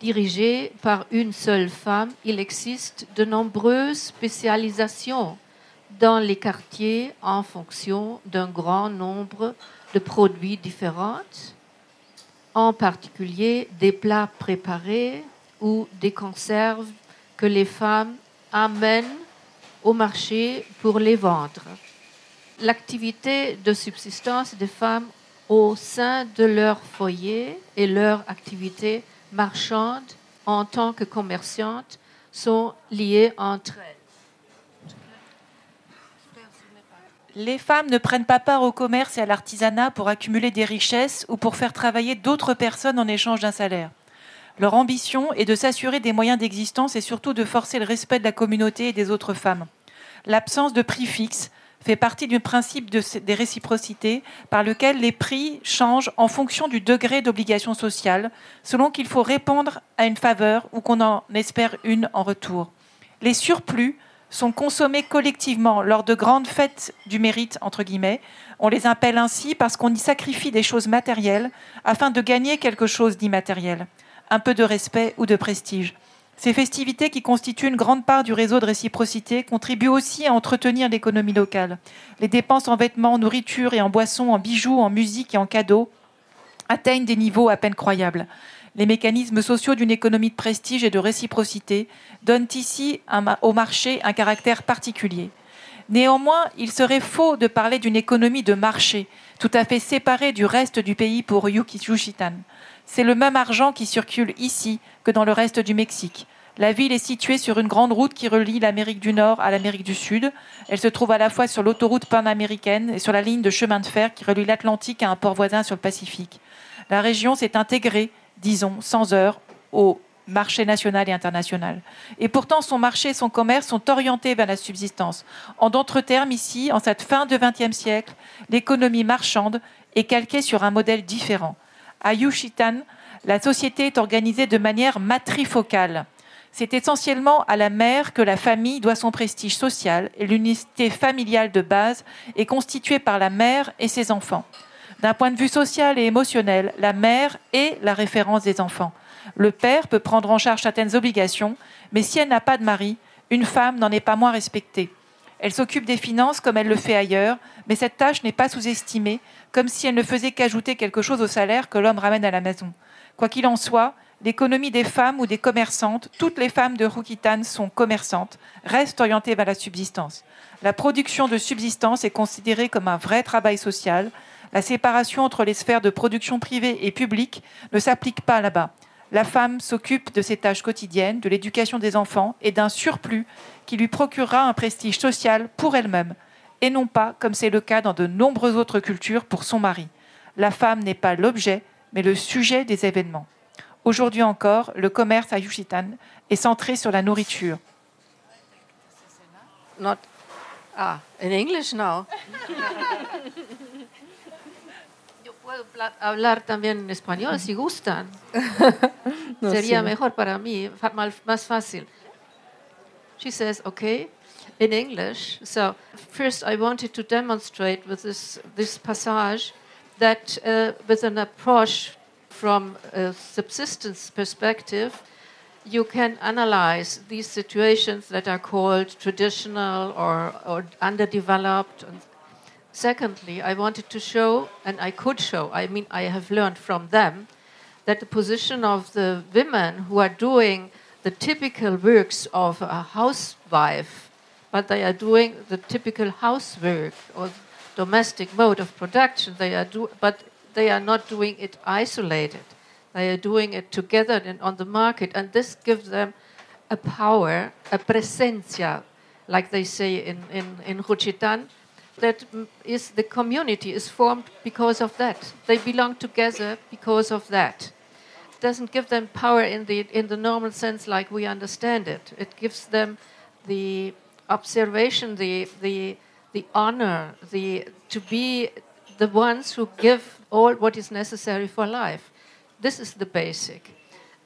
dirigés par une seule femme, il existe de nombreuses spécialisations dans les quartiers en fonction d'un grand nombre de produits différents, en particulier des plats préparés ou des conserves que les femmes amènent au marché pour les vendre. L'activité de subsistance des femmes au sein de leur foyer et leur activité marchande en tant que commerçantes sont liées entre elles. Les femmes ne prennent pas part au commerce et à l'artisanat pour accumuler des richesses ou pour faire travailler d'autres personnes en échange d'un salaire. Leur ambition est de s'assurer des moyens d'existence et surtout de forcer le respect de la communauté et des autres femmes. L'absence de prix fixe fait partie du principe de, des réciprocités par lequel les prix changent en fonction du degré d'obligation sociale, selon qu'il faut répondre à une faveur ou qu'on en espère une en retour. Les surplus sont consommés collectivement lors de grandes fêtes du mérite, entre guillemets. On les appelle ainsi parce qu'on y sacrifie des choses matérielles afin de gagner quelque chose d'immatériel, un peu de respect ou de prestige. Ces festivités, qui constituent une grande part du réseau de réciprocité, contribuent aussi à entretenir l'économie locale. Les dépenses en vêtements, en nourriture et en boissons, en bijoux, en musique et en cadeaux atteignent des niveaux à peine croyables. Les mécanismes sociaux d'une économie de prestige et de réciprocité donnent ici au marché un caractère particulier. Néanmoins, il serait faux de parler d'une économie de marché, tout à fait séparée du reste du pays pour Yuki Yushitan. C'est le même argent qui circule ici dans le reste du Mexique. La ville est située sur une grande route qui relie l'Amérique du Nord à l'Amérique du Sud. Elle se trouve à la fois sur l'autoroute panaméricaine et sur la ligne de chemin de fer qui relie l'Atlantique à un port voisin sur le Pacifique. La région s'est intégrée, disons, sans heure, au marché national et international. Et pourtant, son marché et son commerce sont orientés vers la subsistance. En d'autres termes, ici, en cette fin de XXe siècle, l'économie marchande est calquée sur un modèle différent. À la société est organisée de manière matrifocale. C'est essentiellement à la mère que la famille doit son prestige social et l'unité familiale de base est constituée par la mère et ses enfants. D'un point de vue social et émotionnel, la mère est la référence des enfants. Le père peut prendre en charge certaines obligations, mais si elle n'a pas de mari, une femme n'en est pas moins respectée. Elle s'occupe des finances comme elle le fait ailleurs, mais cette tâche n'est pas sous-estimée, comme si elle ne faisait qu'ajouter quelque chose au salaire que l'homme ramène à la maison. Quoi qu'il en soit, l'économie des femmes ou des commerçantes, toutes les femmes de Rukitan sont commerçantes, reste orientée vers la subsistance. La production de subsistance est considérée comme un vrai travail social. La séparation entre les sphères de production privée et publique ne s'applique pas là-bas. La femme s'occupe de ses tâches quotidiennes, de l'éducation des enfants et d'un surplus qui lui procurera un prestige social pour elle-même, et non pas, comme c'est le cas dans de nombreuses autres cultures, pour son mari. La femme n'est pas l'objet, mais le sujet des événements. Aujourd'hui encore, le commerce à Yushitan est centré sur la nourriture. Not, ah, in English now. Yo puedo hablar también en español si gustan. No, Sería sí. mejor para mí, más fácil. She says, okay, in English. So first, I wanted to demonstrate with this this passage that uh, with an approach from a subsistence perspective, you can analyze these situations that are called traditional or, or underdeveloped. And secondly, I wanted to show, and I could show, I mean, I have learned from them, that the position of the women who are doing the typical works of a housewife, but they are doing the typical housework or domestic mode of production, they are do, but they are not doing it isolated. They are doing it together and on the market, and this gives them a power, a presencia, like they say in, in, in Juchitan, that mm, the community is formed because of that. They belong together because of that. It doesn't give them power in the in the normal sense like we understand it. It gives them the observation, the the the honor, the to be the ones who give all what is necessary for life. This is the basic.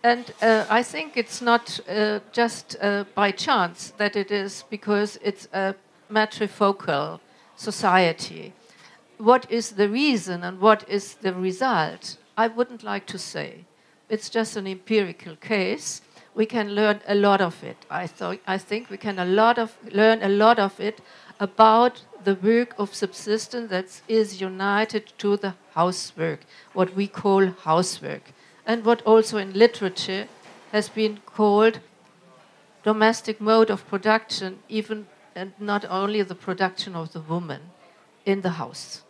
And uh, I think it's not uh, just uh, by chance that it is because it's a matrifocal society. What is the reason and what is the result? I wouldn't like to say. It's just an empirical case. We can learn a lot of it. I, I think we can a lot of, learn a lot of it about the work of subsistence that is united to the housework, what we call housework, and what also in literature has been called domestic mode of production, even and not only the production of the woman in the house.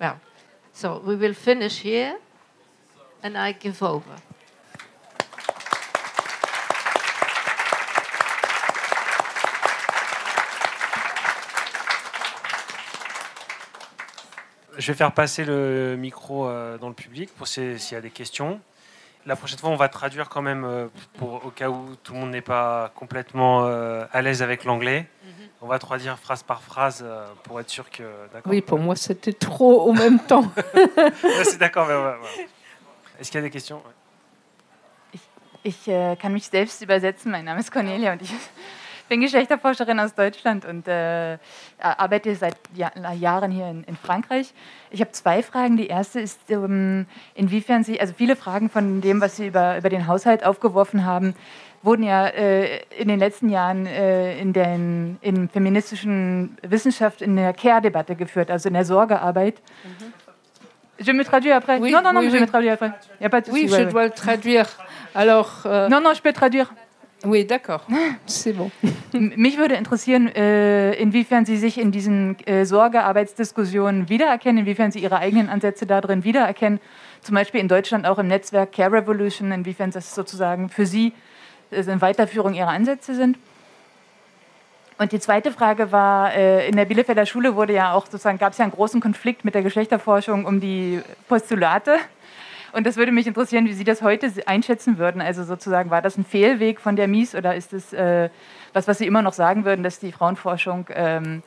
Well, so we will finish here, and I give over. Je vais faire passer le micro euh, dans le public pour si- s'il y a des questions. La prochaine fois, on va traduire quand même euh, pour, au cas où tout le monde n'est pas complètement euh, à l'aise avec l'anglais. On va traduire phrase par phrase euh, pour être sûr que. D'accord. Oui, pour moi, c'était trop au même temps. Ouais, c'est d'accord. mais ouais, ouais. Est-ce qu'il y a des questions? Ouais. Ich äh, kann mich selbst übersetzen. Mein Name ist Cornelia und ich bin Geschlechterforscherin aus Deutschland und äh, arbeite seit ja Jahren hier in, in Frankreich. Ich habe zwei Fragen. Die erste ist, ähm, inwiefern Sie, also viele Fragen von dem, was Sie über, über den Haushalt aufgeworfen haben, wurden ja äh, in den letzten Jahren äh, in der in feministischen Wissenschaft in der Care-Debatte geführt, also in der Sorgearbeit. Je me traduis après. Oui, non, non, non, oui, je oui. me traduis après. Il n'y a pas de souci. Oui, je dois le traduire. Alors, euh, Non, non, je peux traduire. Oui, d'accord. C'est bon. Mich würde interessieren, äh, inwiefern Sie sich in diesen äh, Sorgearbeitsdiskussionen wiedererkennen, inwiefern Sie Ihre eigenen Ansätze darin wiedererkennen. Zum Beispiel in Deutschland auch im Netzwerk Care Revolution, inwiefern das sozusagen für Sie äh, eine Weiterführung Ihrer Ansätze sind. Und die zweite Frage war, in der Bielefelder Schule wurde ja auch sozusagen, gab es ja einen großen Konflikt mit der Geschlechterforschung um die Postulate. Und das würde mich interessieren, wie Sie das heute einschätzen würden. Also sozusagen, war das ein Fehlweg von der Mies oder ist es äh, was, was Sie immer noch sagen würden, dass die Frauenforschung ähm,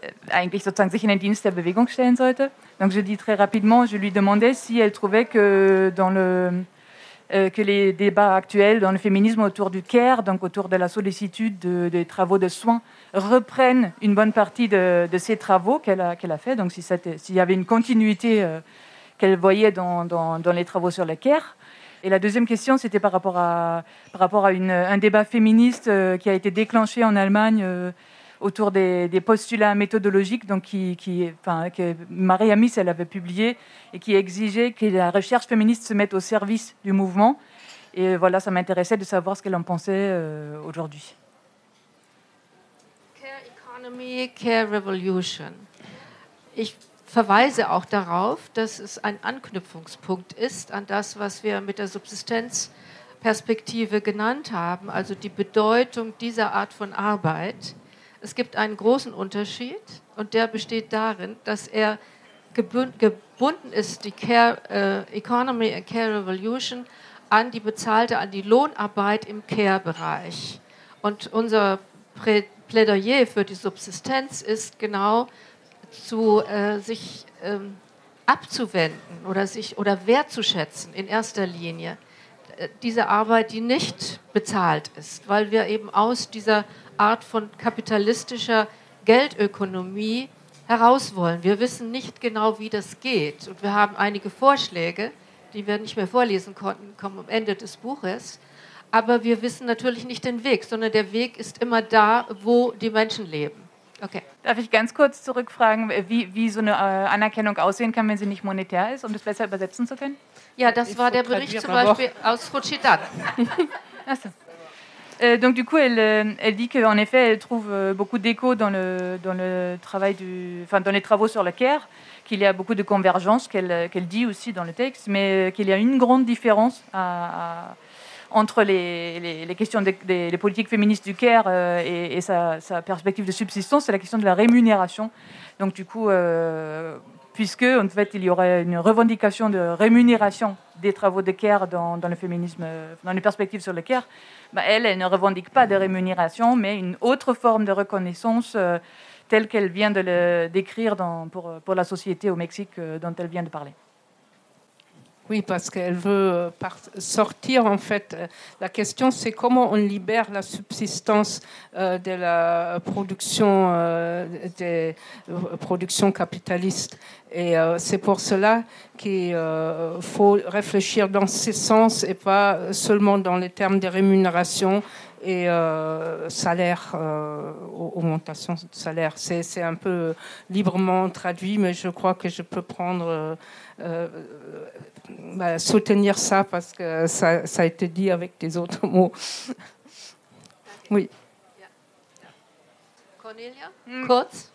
äh, eigentlich sozusagen sich in den Dienst der Bewegung stellen sollte Donc je dis très rapidement, je lui demandais si elle trouvait que dans le euh, que les débats actuels dans le féminisme autour du care, donc autour de la sollicitude de, des travaux de soins, reprennent une bonne partie de, de ces travaux qu'elle a, qu'elle a fait. Donc s'il y avait une continuité euh, qu'elle voyait dans, les travaux sur le care. Et la deuxième question, c'était par rapport à, un débat féministe euh, qui a été déclenché en Allemagne euh, autour des, postulats méthodologiques donc qui, qui, enfin, que Marie Amis elle avait publié et qui exigeait que la recherche féministe se mette au service du mouvement. Et voilà, ça m'intéressait de savoir ce qu'elle en pensait euh, aujourd'hui. Care Economy, Care Revolution. Ich verweise auch darauf, dass es ein Anknüpfungspunkt ist an das, was wir mit der Subsistenzperspektive genannt haben, also die Bedeutung dieser Art von Arbeit. Es gibt einen großen Unterschied und der besteht darin, dass er gebunden ist, die Care äh, Economy and Care Revolution, an die bezahlte, an die Lohnarbeit im Care-Bereich. Und unser Plädoyer für die Subsistenz ist genau zu äh, sich ähm, abzuwenden oder sich oder wertzuschätzen in erster Linie äh, diese Arbeit, die nicht bezahlt ist, weil wir eben aus dieser Art von kapitalistischer Geldökonomie heraus wollen. Wir wissen nicht genau, wie das geht. Und wir haben einige Vorschläge, die wir nicht mehr vorlesen konnten, kommen am Ende des Buches. Aber wir wissen natürlich nicht den Weg, sondern der Weg ist immer da, wo die Menschen leben. Okay. Darf ich ganz kurz zurückfragen, wie, wie so eine äh, Anerkennung aussehen kann, wenn sie nicht monetär ist, um das besser übersetzen zu können? Ja, das war der Bericht zum Beispiel aus Fuchidan. Euh, donc du coup, elle, euh, elle dit qu'en effet, elle trouve euh, beaucoup d'écho dans le, dans le travail du, enfin, dans les travaux sur le CARE, qu'il y a beaucoup de convergence, qu'elle qu'elle dit aussi dans le texte, mais qu'il y a une grande différence à, entre les, questions des, politiques féministes du CARE et, et sa, perspective de subsistance, c'est la question de la rémunération. Donc du coup, euh, puisque en fait il y aurait une revendication de rémunération des travaux de CARE dans, le féminisme, dans les perspectives sur le CARE, bah, elle, ne revendique pas de rémunération, mais une autre forme de reconnaissance euh, telle qu'elle vient de le décrire pour, pour, la société au Mexique euh, dont elle vient de parler. Oui, parce qu'elle veut euh, sortir, en fait. La question, c'est comment on libère la subsistance de la production, des productions capitalistes. Et c'est pour cela qu'il faut réfléchir dans ce sens et pas seulement dans les termes de rémunération et euh, salaire, euh, augmentation de salaire. C'est un peu librement traduit, mais je crois que je peux prendre, euh, bah, soutenir ça parce que ça, ça, a été dit avec des autres mots. oui. Cornelia, kurz.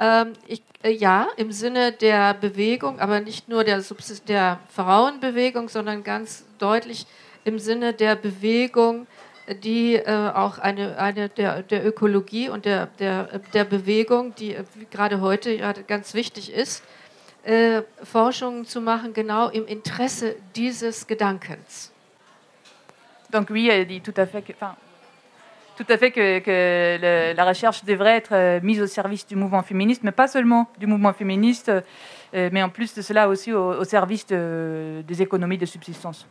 Ähm, ich, äh, ja, im Sinne der Bewegung, aber nicht nur der, der Frauenbewegung, sondern ganz deutlich im Sinne der Bewegung die äh, auch eine, eine der, der Ökologie und der, der, der Bewegung, die äh, gerade heute ja ganz wichtig ist, äh, Forschungen zu machen, genau im Interesse dieses Gedankens. Donc oui, elle dit tout à fait que, enfin, tout à fait que, que le, la recherche devrait être euh, mise au service du mouvement féministe, mais pas seulement du mouvement féministe, euh, mais en plus de cela aussi au, au service de, des économies de subsistance.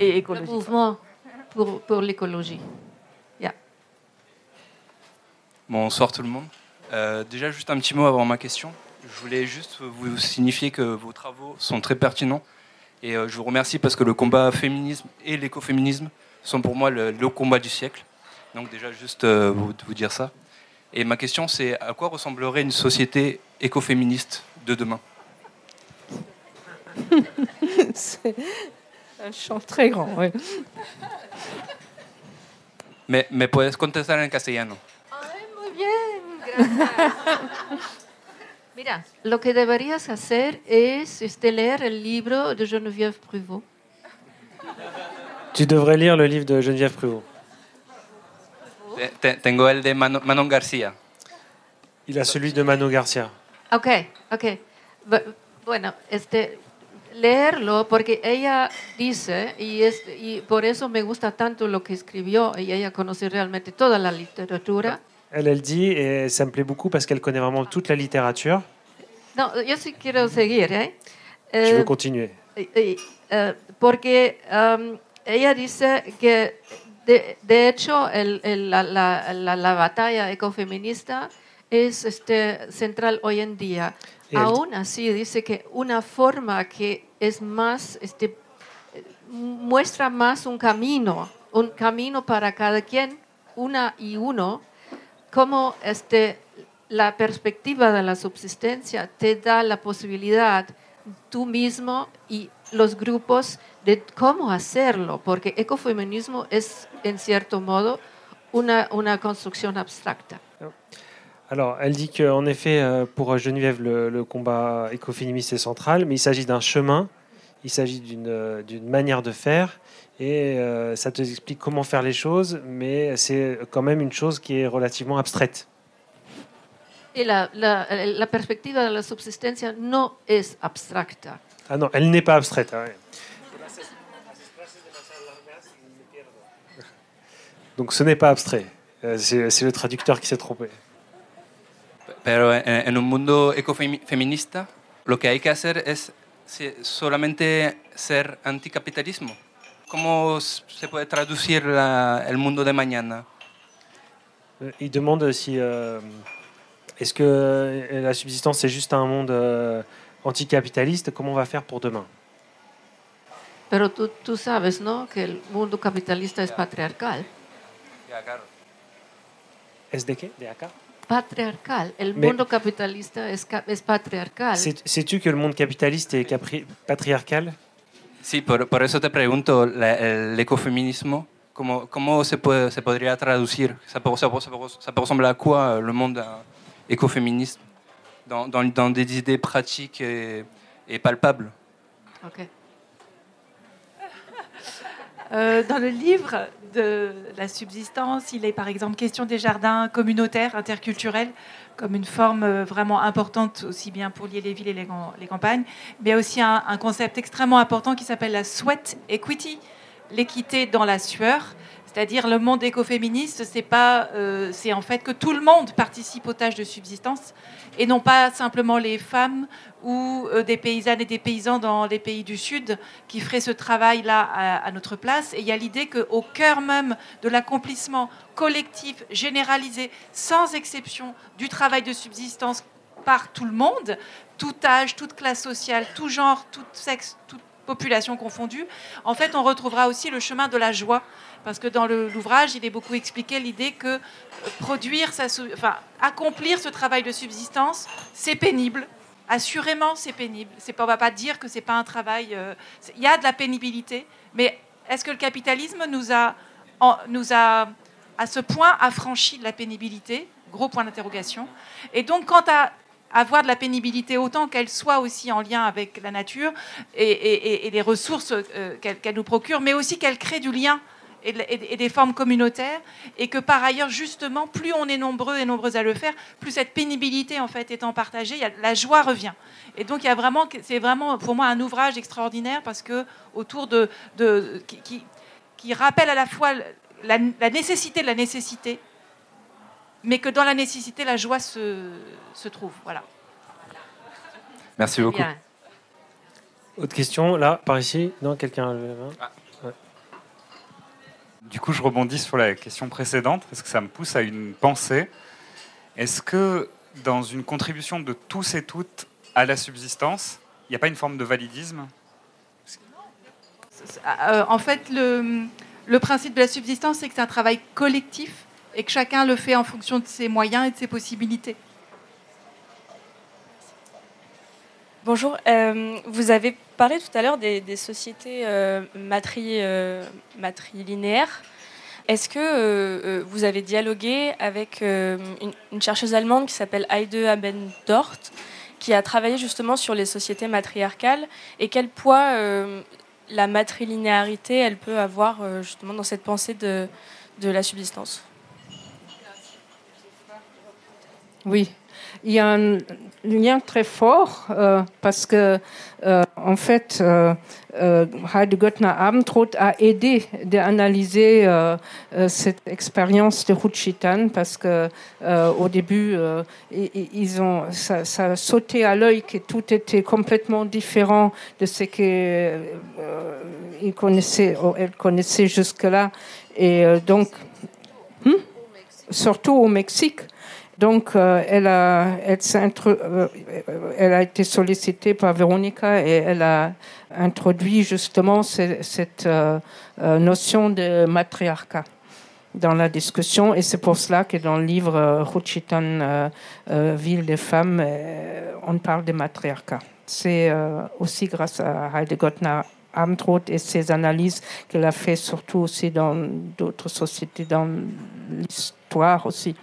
et écologique. Le mouvement pour, pour l'écologie. Yeah. Bonsoir tout le monde. Euh, déjà, juste un petit mot avant ma question. Je voulais juste vous signifier que vos travaux sont très pertinents. Et euh, je vous remercie parce que le combat féminisme et l'écoféminisme sont pour moi le, le, combat du siècle. Donc déjà, juste euh, vous, vous dire ça. Et ma question, c'est à quoi ressemblerait une société écoféministe de demain? Un champ très grand, oui. ¿Me, ¿Me puedes contestar en castellano? Gracias. Mira, lo que deberías hacer es este, leer el libro de Geneviève Pruvot. Tu devrais lire le livre de Geneviève Pruvot. Tengo el de Manon, Manon Garcia. Il a celui de Manon Garcia. Ok, ok. Bueno, este, leerlo porque ella dice, y, es, y por eso me gusta tanto lo que escribió, y ella conoce realmente toda la literatura. Elle, elle dit, et ça me plaît beaucoup parce qu'elle connaît vraiment toute la littérature. No, yo sí quiero seguir, ¿eh? Je Eh, veux continuer. y- y, eh, porque um, ella dice que, de, de hecho, el- el- la, la- la- la batalla ecofeminista es este, central hoy en día. Aún así, dice que una forma que es más, este, eh, muestra más un camino, un camino para cada quien, una y uno, como este, la perspectiva de la subsistencia te da la posibilidad tú mismo y los grupos de cómo hacerlo, porque ecofeminismo es, en cierto modo, una, una construcción abstracta. Alors, elle dit qu'en effet, euh, pour Geneviève, le, le combat écoféministe est central, mais il s'agit d'un chemin, il s'agit d'une euh, d'une manière de faire, et euh, ça te explique comment faire les choses, mais c'est quand même une chose qui est relativement abstraite. Y la, la, la perspectiva de la subsistencia no es abstracta. Ah non, elle n'est pas abstraite. ouais. Donc ce n'est pas abstrait. Euh, C'est le traducteur qui s'est trompé. Pero en, en un mundo ecofeminista, lo que hay que hacer es si- solamente ser anticapitalismo. ¿Cómo se puede traducir la- el mundo de mañana? Euh, Il demande si euh, est-ce que euh, la subsistance c'est juste un monde euh, anticapitaliste, comment on va faire pour demain? Pero tú, tú sabes, ¿no?, que el mundo capitalista es patriarcal. ¿Es de qué? De acá? Patriarcal. El Mais- mundo capitalista es, ca- es patriarcal. Sais- Sais-tu que le monde capitaliste est capri- patriarcal? Sí, por, por eso te pregunto, la- el ecofeminismo, ¿cómo, cómo se, puede, se podría traducir? Ça peut, ça, peut, ça peut- ça peut ressembler à quoi le monde euh, écoféministe dans, dans, dans des idées pratiques et, et palpables Ok. Euh, dans le livre de la subsistance, il est par exemple question des jardins communautaires, interculturels, comme une forme euh, vraiment importante aussi bien pour lier les villes et les, cam- les campagnes, mais aussi un, un concept extrêmement important qui s'appelle la sweat equity, l'équité dans la sueur. C'est-à-dire le monde écoféministe, c'est pas, euh, c'est en fait que tout le monde participe aux tâches de subsistance et non pas simplement les femmes ou euh, des paysannes et des paysans dans les pays du Sud qui feraient ce travail-là à, à notre place. Et il y a l'idée qu'au cœur même de l'accomplissement collectif, généralisé, sans exception, du travail de subsistance par tout le monde, tout âge, toute classe sociale, tout genre, tout sexe, toute population confondue, en fait, on retrouvera aussi le chemin de la joie. Parce que dans l'ouvrage, il est beaucoup expliqué l'idée que produire, enfin, accomplir ce travail de subsistance, c'est pénible. Assurément, c'est pénible. C'est pas, on va pas dire que c'est pas un travail. euh, Il y a de la pénibilité, mais est-ce que le capitalisme nous a, nous a à ce point affranchi de la pénibilité? Gros point d'interrogation. Et donc, quant à avoir de la pénibilité, autant qu'elle soit aussi en lien avec la nature et, les ressources euh, qu'elle nous procure, mais aussi qu'elle crée du lien et, de- et- et des formes communautaires, et que par ailleurs, justement, plus on est nombreux et nombreuses à le faire, plus cette pénibilité en fait étant partagée, il y a- la joie revient. Et donc, il y a vraiment, c'est vraiment pour moi un ouvrage extraordinaire parce que autour de, de qui, qui- qui rappelle à la fois la, la nécessité de la nécessité, mais que dans la nécessité, la joie se, se trouve. Voilà. Merci beaucoup. Bien. Autre question, là, par ici Non, quelqu'un a levé la main Ouais. Du coup, je rebondis sur la question précédente parce que ça me pousse à une pensée. Est-ce que dans une contribution de tous et toutes à la subsistance, il n'y a pas une forme de validisme? Euh, en fait, le, le principe de la subsistance, c'est que c'est un travail collectif et que chacun le fait en fonction de ses moyens et de ses possibilités. Bonjour, euh, vous avez parlé tout à l'heure des, sociétés euh, euh, matrilinéaires. Est-ce que vous avez dialogué avec une, chercheuse allemande qui s'appelle Heide Abendort, qui a travaillé justement sur les sociétés matriarcales et quel poids la matrilinéarité elle peut avoir justement dans cette pensée de la subsistance? Oui. Il y a un lien très fort euh, parce que, euh, en fait, euh, euh, Heide Göttner Abendroth a aidé d'analyser cette expérience de Ruchitan parce que au début, ils ont, ça, ça a sauté à l'œil que tout était complètement différent de ce qu'ils connaissaient, ou elle connaissait jusque-là. Et donc, Hmm? surtout au Mexique. Donc, euh, euh, elle a été sollicitée par Véronica et elle a introduit justement ce- cette euh, notion de matriarcat dans la discussion. Et c'est pour cela que dans le livre Ruchitan, Ville des femmes, on parle de matriarcat. C'est aussi grâce à Heide Gottner Abendroth et ses analyses qu'elle a fait surtout aussi dans d'autres sociétés, dans l'histoire aussi.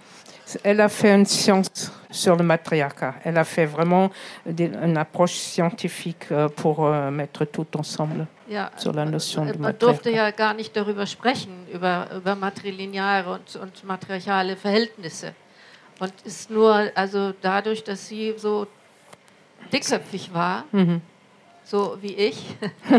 Elle a fait une science sur le matriarcat. Elle a fait vraiment des- une approche scientifique euh, pour euh, mettre tout ensemble Ja, sur la notion de Man durfte matriarcat. ja gar nicht darüber sprechen, über, über matrilineare und, und matriarchale Verhältnisse. Und ist nur, also dadurch, dass sie so dickköpfig war, Mhm. so wie ich,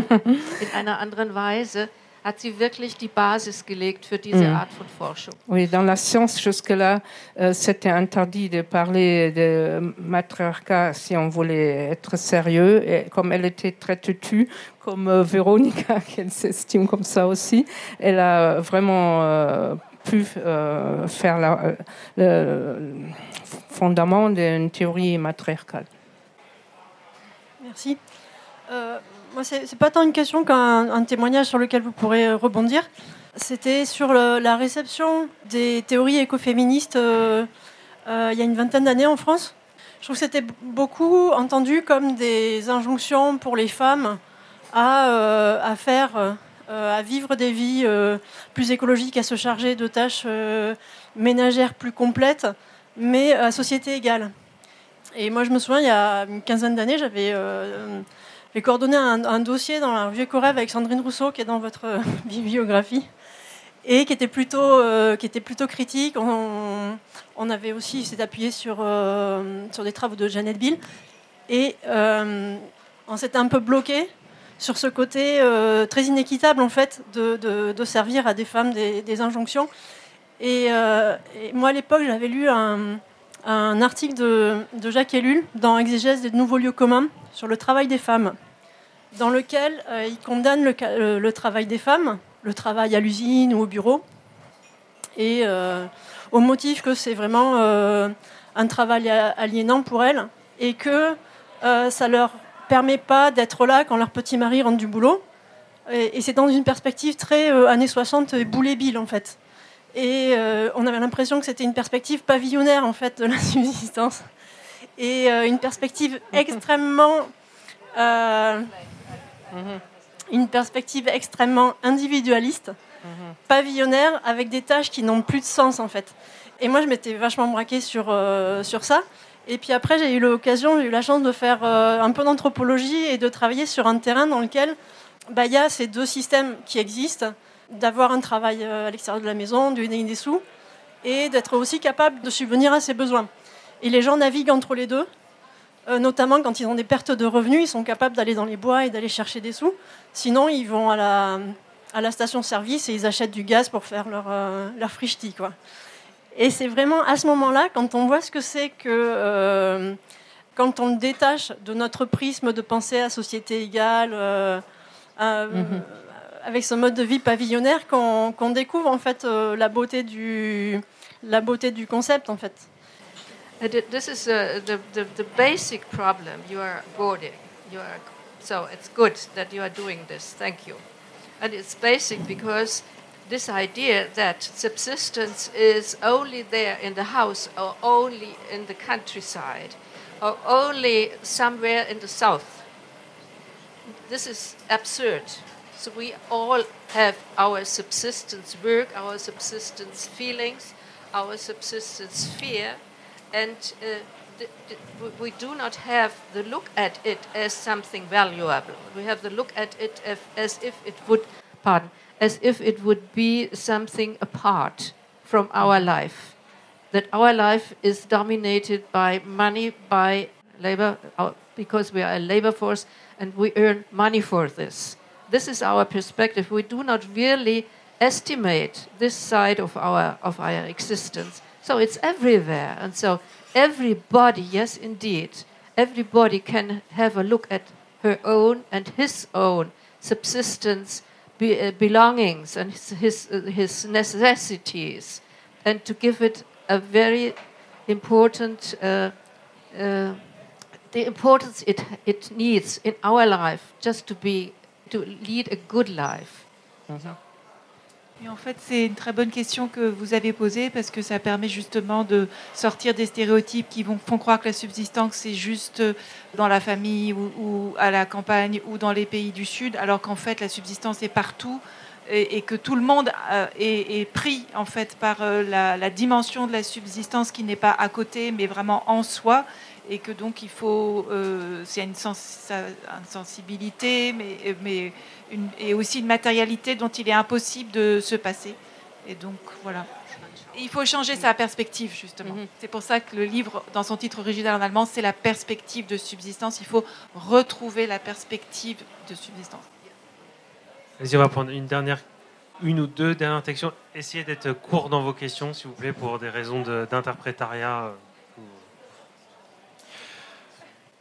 in einer anderen Weise, hat sie wirklich die Basis gelegt für diese Mhm. Art von Forschung? Oui, dans la science, jusque-là, euh, c'était interdit de parler de matriarcat si on voulait être sérieux. Et comme elle était très têtue, comme euh, Véronica, qu'elle s'estime comme ça aussi, elle a vraiment euh, pu euh, faire la- le fondament d'une théorie matriarcale. Merci. Moi, c'est pas tant une question qu'un un témoignage sur lequel vous pourrez euh, rebondir. C'était sur la réception des théories écoféministes euh, euh, il y a une vingtaine d'années en France. Je trouve que c'était beaucoup entendu comme des injonctions pour les femmes à, faire, à vivre des vies plus écologiques, à se charger de tâches ménagères plus complètes, mais à société égale. Et moi, je me souviens, il y a une quinzaine d'années, j'avais euh, j'ai coordonné un, un dossier dans la revue Ecorève avec Sandrine Rousseau, qui est dans votre euh, bibliographie, et qui était plutôt, euh, qui était plutôt critique. On, avait aussi s'est appuyé sur, euh, sur des travaux de Jeannette Bill, et on s'était un peu bloqué sur ce côté très inéquitable, en fait, de, de- servir à des femmes des, injonctions. Et, et moi, à l'époque, j'avais lu un, un article de, de Jacques Ellul dans Exégèse des nouveaux lieux communs sur le travail des femmes, dans lequel euh, il condamne le, ca- le- travail des femmes, le travail à l'usine ou au bureau, et euh, au motif que c'est vraiment euh, un travail aliénant pour elles et que euh, ça leur permet pas d'être là quand leur petit mari rentre du boulot. Et, c'est dans une perspective très euh, années 60 et boulet bill en fait. Et euh, on avait l'impression que c'était une perspective pavillonnaire en fait de la subsistance et euh, une perspective extrêmement euh, une perspective extrêmement individualiste, pavillonnaire, avec des tâches qui n'ont plus de sens en fait. Et moi, je m'étais vachement braquée sur, euh, sur ça. Et puis après, j'ai eu l'occasion, j'ai eu la chance de faire euh, un peu d'anthropologie et de travailler sur un terrain dans lequel bah, il y a ces deux systèmes qui existent, d'avoir un travail à l'extérieur de la maison, de gagner des sous, et d'être aussi capable de subvenir à ses besoins. Et les gens naviguent entre les deux, euh, notamment quand ils ont des pertes de revenus, ils sont capables d'aller dans les bois et d'aller chercher des sous. Sinon, ils vont à la, à la station-service et ils achètent du gaz pour faire leur, euh, leur frichti, quoi. Et c'est vraiment à ce moment-là, quand on voit ce que c'est que euh, quand on le détache de notre prisme de pensée à société égale, euh, Mhm. avec ce mode de vie pavillonnaire, qu'on découvre en fait euh, la beauté du la beauté du concept en fait. Uh, th- This is uh, the, the, the basic problem you are boarding. You are, so it's good that you are doing this. Thank you. And it's basic because this idea that subsistence is only there in the house or only in the countryside or only somewhere in the south. This is absurd. So we all have our subsistence work, our subsistence feelings, our subsistence fear, and uh, we- do not have the look at it as something valuable. We have the look at it as, as if it would, pardon, as if it would be something apart from our life. that our life is dominated by money, by labor, uh, because we are a labor force and we earn money for this. This is our perspective. We do not really estimate this side of our, of our existence. So it's everywhere. And so everybody, yes, indeed, everybody can have a look at her own and his own subsistence be, uh, belongings and his, his, uh, his necessities and to give it a very important uh, uh, the importance it, it needs in our life just to be to lead a good life. En fait, c'est une très bonne question que vous avez posée parce que ça permet justement de sortir des stéréotypes qui vont, font croire que la subsistance, c'est juste dans la famille ou, à la campagne ou dans les pays du Sud, alors qu'en fait, la subsistance est partout et, que tout le monde euh, est, pris en fait par euh, la dimension de la subsistance qui n'est pas à côté, mais vraiment en soi et que donc il faut, euh, c'est une, sens, une, sensibilité, mais, mais une, et aussi une matérialité dont il est impossible de se passer. Et donc voilà. Et il faut changer sa perspective justement. Mm -hmm. C'est pour ça que le livre, dans son titre original en allemand, c'est la perspective de subsistance. Il faut retrouver la perspective de subsistance. Vas-y, on va prendre une dernière, une ou deux dernières questions. Essayez d'être court dans vos questions, s'il vous plaît, pour des raisons d'interprétariat. De,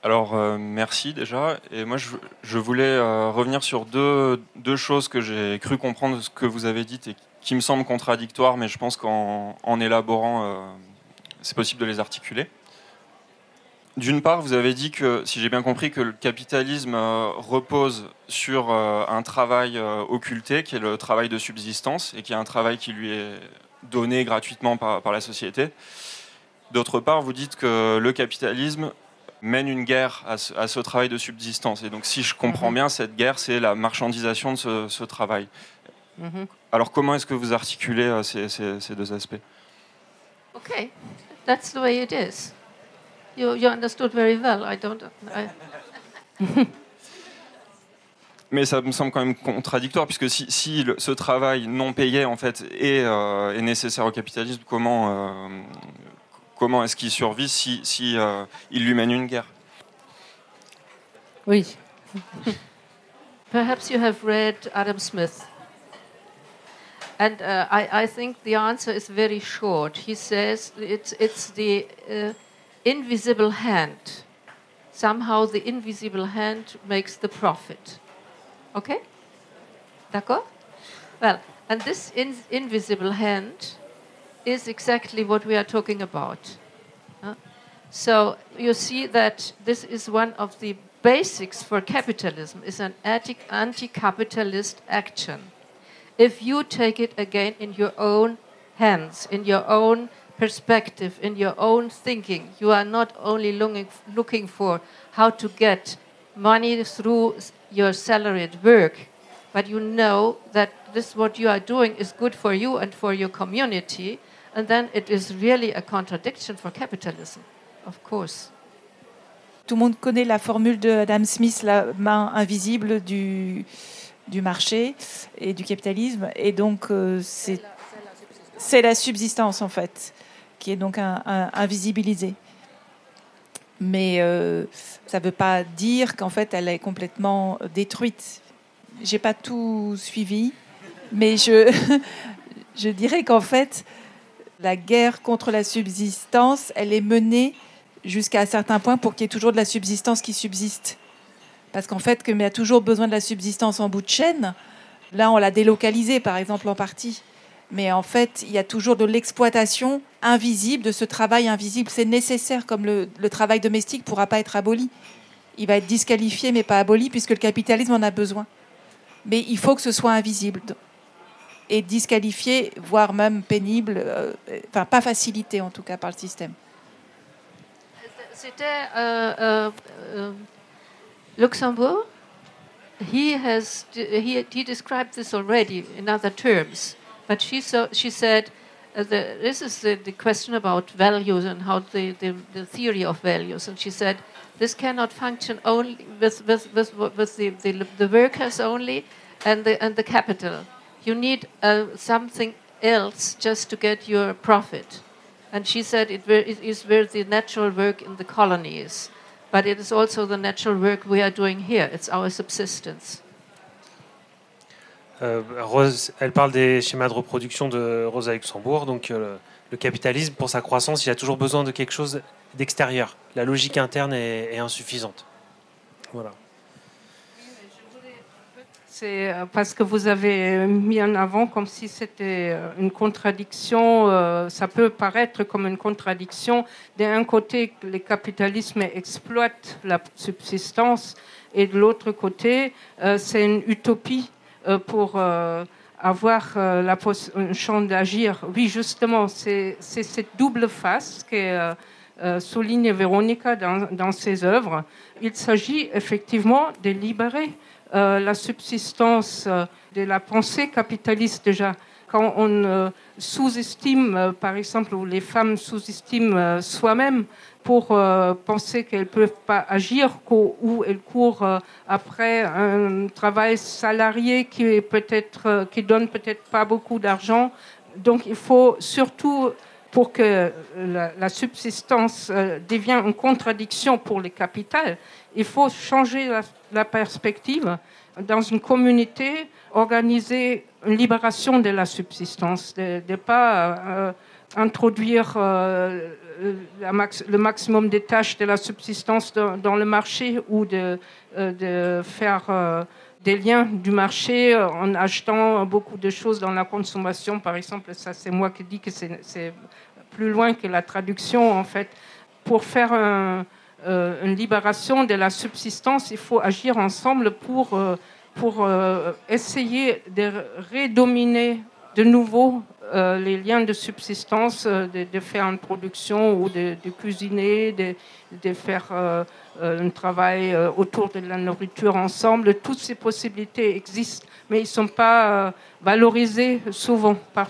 Alors, euh, merci déjà. Et moi, je, voulais euh, revenir sur deux, choses que j'ai cru comprendre de ce que vous avez dit et qui me semblent contradictoires, mais je pense qu'en en élaborant, euh, c'est possible de les articuler. D'une part, vous avez dit que, si j'ai bien compris, que le capitalisme repose sur un travail occulté, qui est le travail de subsistance, et qui est un travail qui lui est donné gratuitement par la société. D'autre part, vous dites que le capitalisme mène une guerre à ce, à ce, travail de subsistance. Et donc, si je comprends bien, cette guerre, c'est la marchandisation de ce, ce travail. -hmm. Alors, comment est-ce que vous articulez euh, ces, ces, ces, deux aspects? Okay, that's the way it is. You, you understood very well. I don't. I... Mais ça me semble quand même contradictoire, puisque si, si le, ce travail non payé en fait est, euh, est nécessaire au capitalisme, comment euh, comment est-ce qu'il survit si, si euh, il lui mène une guerre? Oui. Perhaps you have read Adam Smith. And uh, I, I, think the answer is very short. He says it's, it's the uh, invisible hand. Somehow the invisible hand makes the profit. Okay? D'accord? Well, and this in, invisible hand is exactly what we are talking about. So you see that this is one of the basics for capitalism is an anti-capitalist action. If you take it again in your own hands, in your own perspective, in your own thinking, you are not only looking, looking for how to get money through your salaried work, but you know that this what you are doing is good for you and for your community, and then it is really a contradiction for capitalism, of course. Tout le monde connaît la formule de Adam Smith, la main invisible du, du marché et du capitalisme. Et donc, euh, c'est, c'est la subsistance, en fait, qui est donc un, un, invisibilisée. Mais euh, ça ne veut pas dire qu'en fait, elle est complètement détruite. J'ai pas tout suivi, mais je, je dirais qu'en fait, la guerre contre la subsistance, elle est menée jusqu'à un certain point pour qu'il y ait toujours de la subsistance qui subsiste. Parce qu'en fait, comme il y a toujours besoin de la subsistance en bout de chaîne, là, on l'a délocalisé, par exemple, en partie. Mais en fait, il y a toujours de l'exploitation invisible, de ce travail invisible. C'est nécessaire, comme le, le travail domestique ne pourra pas être aboli. Il va être disqualifié, mais pas aboli, puisque le capitalisme en a besoin. Mais il faut que ce soit invisible et disqualifié, voire même pénible, euh, enfin pas facilité en tout cas par le système. C'était euh, euh, Luxembourg. He has he, he described this already in other terms, but she so, she said uh, the, this is the, the, question about values and how the, the, the, theory of values, and she said this cannot function only with with, with, with the, the, the workers only and the and the capital you need uh, something else just to get your profit. And she said it, it is where the natural work in the colonies, but it is also the natural work we are doing here. It's our subsistence. Euh, Rose, elle parle des schémas de reproduction de Rosa Luxembourg. Donc, euh, le capitalisme, pour sa croissance, il a toujours besoin de quelque chose d'extérieur. La logique interne est, est insuffisante. Voilà. C'est euh, parce que vous avez mis en avant comme si c'était euh, une contradiction, euh, ça peut paraître comme une contradiction. D'un côté, le capitalisme exploite la subsistance et de l'autre côté, c'est une utopie pour avoir une chance d'agir. Oui, justement, c'est cette double face que souligne Véronica dans ses œuvres. Il s'agit effectivement de libérer euh, la subsistance euh, de la pensée capitaliste déjà. Quand on euh, sous-estime, par exemple, ou les femmes sous-estiment soi-même pour penser qu'elles ne peuvent pas agir ou elles courent après un travail salarié qui, est qui donne peut-être pas beaucoup d'argent. Donc il faut surtout pour que la, subsistance devienne une contradiction pour les capitales, il faut changer la, perspective dans une communauté, organiser une libération de la subsistance, de ne pas euh, introduire euh, le maximum des tâches de la subsistance dans, le marché ou euh, de faire des liens du marché en achetant beaucoup de choses dans la consommation. Par exemple, ça c'est moi qui dis que c'est plus loin que la traduction en fait. Pour faire euh, une libération de la subsistance, il faut agir ensemble pour, euh, pour euh, essayer de redominer de nouveau les liens de subsistance, de, faire une production ou de, cuisiner, de faire un travail autour de la nourriture ensemble. Toutes ces possibilités existent, mais ils ne sont pas valorisés souvent par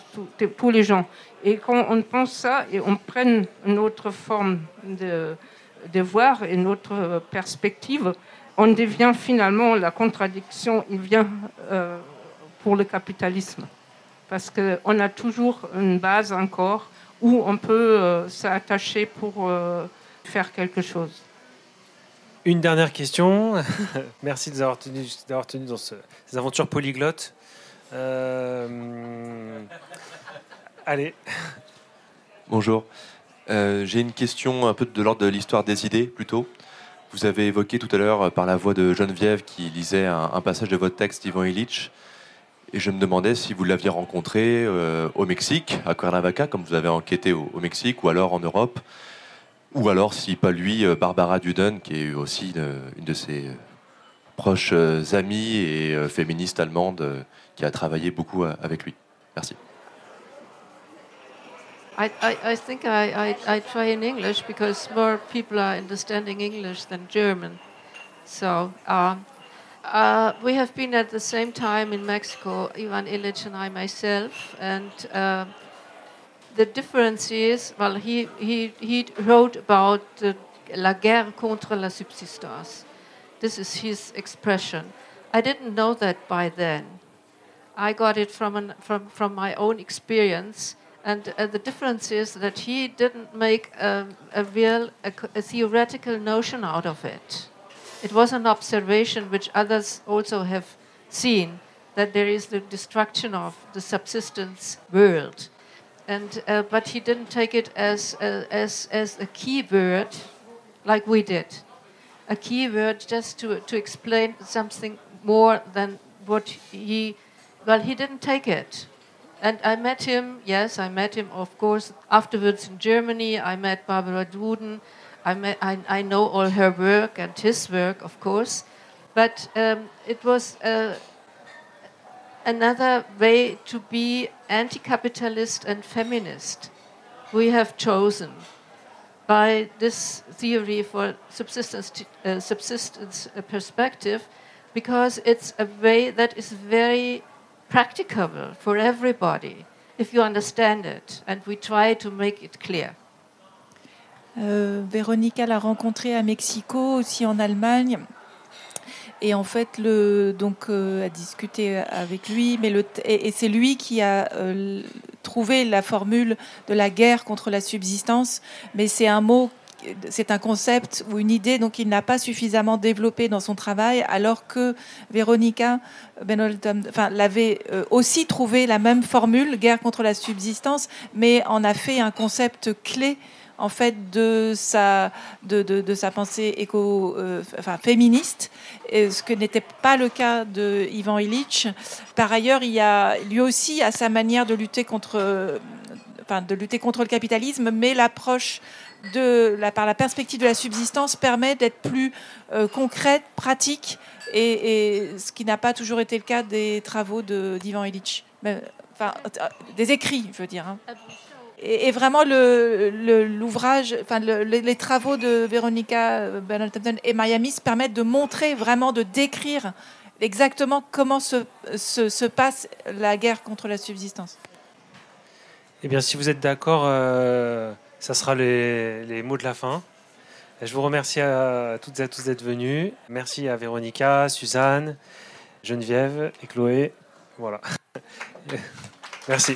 tous les gens. Et quand on pense ça et on prenne une autre forme de, de voir une autre perspective, on devient finalement la contradiction, il vient euh, pour le capitalisme. Parce qu'on a toujours une base encore où on peut euh, s'attacher pour euh, faire quelque chose. Une dernière question. Merci de nous avoir tenu dans ces aventures polyglottes. Allez. Bonjour. Euh, j'ai une question un peu de l'ordre de l'histoire des idées, plutôt. Vous avez évoqué tout à l'heure, euh, par la voix de Geneviève, qui lisait un, passage de votre texte, Ivan Illich, et je me demandais si vous l'aviez rencontré euh, au Mexique, à Cuernavaca, comme vous avez enquêté au, Mexique, ou alors en Europe, ou alors, si pas lui, Barbara Duden, qui est aussi une, de ses proches amies et féministes allemandes, qui a travaillé beaucoup avec lui. Merci. I, I, I think I, I, I try in English because more people are understanding English than German. So uh, uh, we have been at the same time in Mexico, Ivan Illich and I myself, and uh, the difference is, well, he, he, he wrote about the, la guerre contre la subsistance. This is his expression. I didn't know that by then. I got it from, an, from, from my own experience and uh, the difference is that he didn't make a, a real, a, a, theoretical notion out of it. It was an observation which others also have seen that there is the destruction of the subsistence world. And, uh, but he didn't take it as a, as, as a key word like we did. A key word just to, to explain something more than what he, well, he didn't take it and I met him, yes, I met him, of course, afterwards in Germany. I met Barbara Duden. I, met, I, I know all her work and his work, of course. But um, it was uh, another way to be anti capitalist and feminist. We have chosen by this theory for subsistence, uh, subsistence perspective because it's a way that is very practicable for everybody if you understand it, and we try to make it clear. Euh, Véronica l'a rencontré à Mexico, aussi en Allemagne. Et en fait, le, donc, euh, a discuté avec lui, mais le, et, c'est lui qui a euh, trouvé la formule de la guerre contre la subsistance, mais c'est un mot c'est un concept ou une idée donc il n'a pas suffisamment développé dans son travail, alors que Véronica Benolton enfin, l'avait euh, aussi trouvé la même formule, guerre contre la subsistance, mais en a fait un concept clé en fait de sa, de, de, pensée euh, féministe, ce que n'était pas le cas de Ivan Illich. Par ailleurs, il a lui aussi à sa manière de lutter contre, enfin, de lutter contre le capitalisme, mais l'approche de la, par la perspective de la subsistance permet d'être plus euh, concrète, pratique, et, ce qui n'a pas toujours été le cas des travaux d'Ivan Illich. Enfin, des écrits, je veux dire. Hein. Et, vraiment, l'ouvrage, enfin, les travaux de Veronica Benalton et Miami permettent de montrer, vraiment de décrire exactement comment se, se, passe la guerre contre la subsistance. Eh bien, si vous êtes d'accord, euh, ça sera les, les, mots de la fin. Je vous remercie à toutes et à tous d'être venus. Merci à Véronica, Suzanne, Geneviève et Chloé. Voilà. Merci.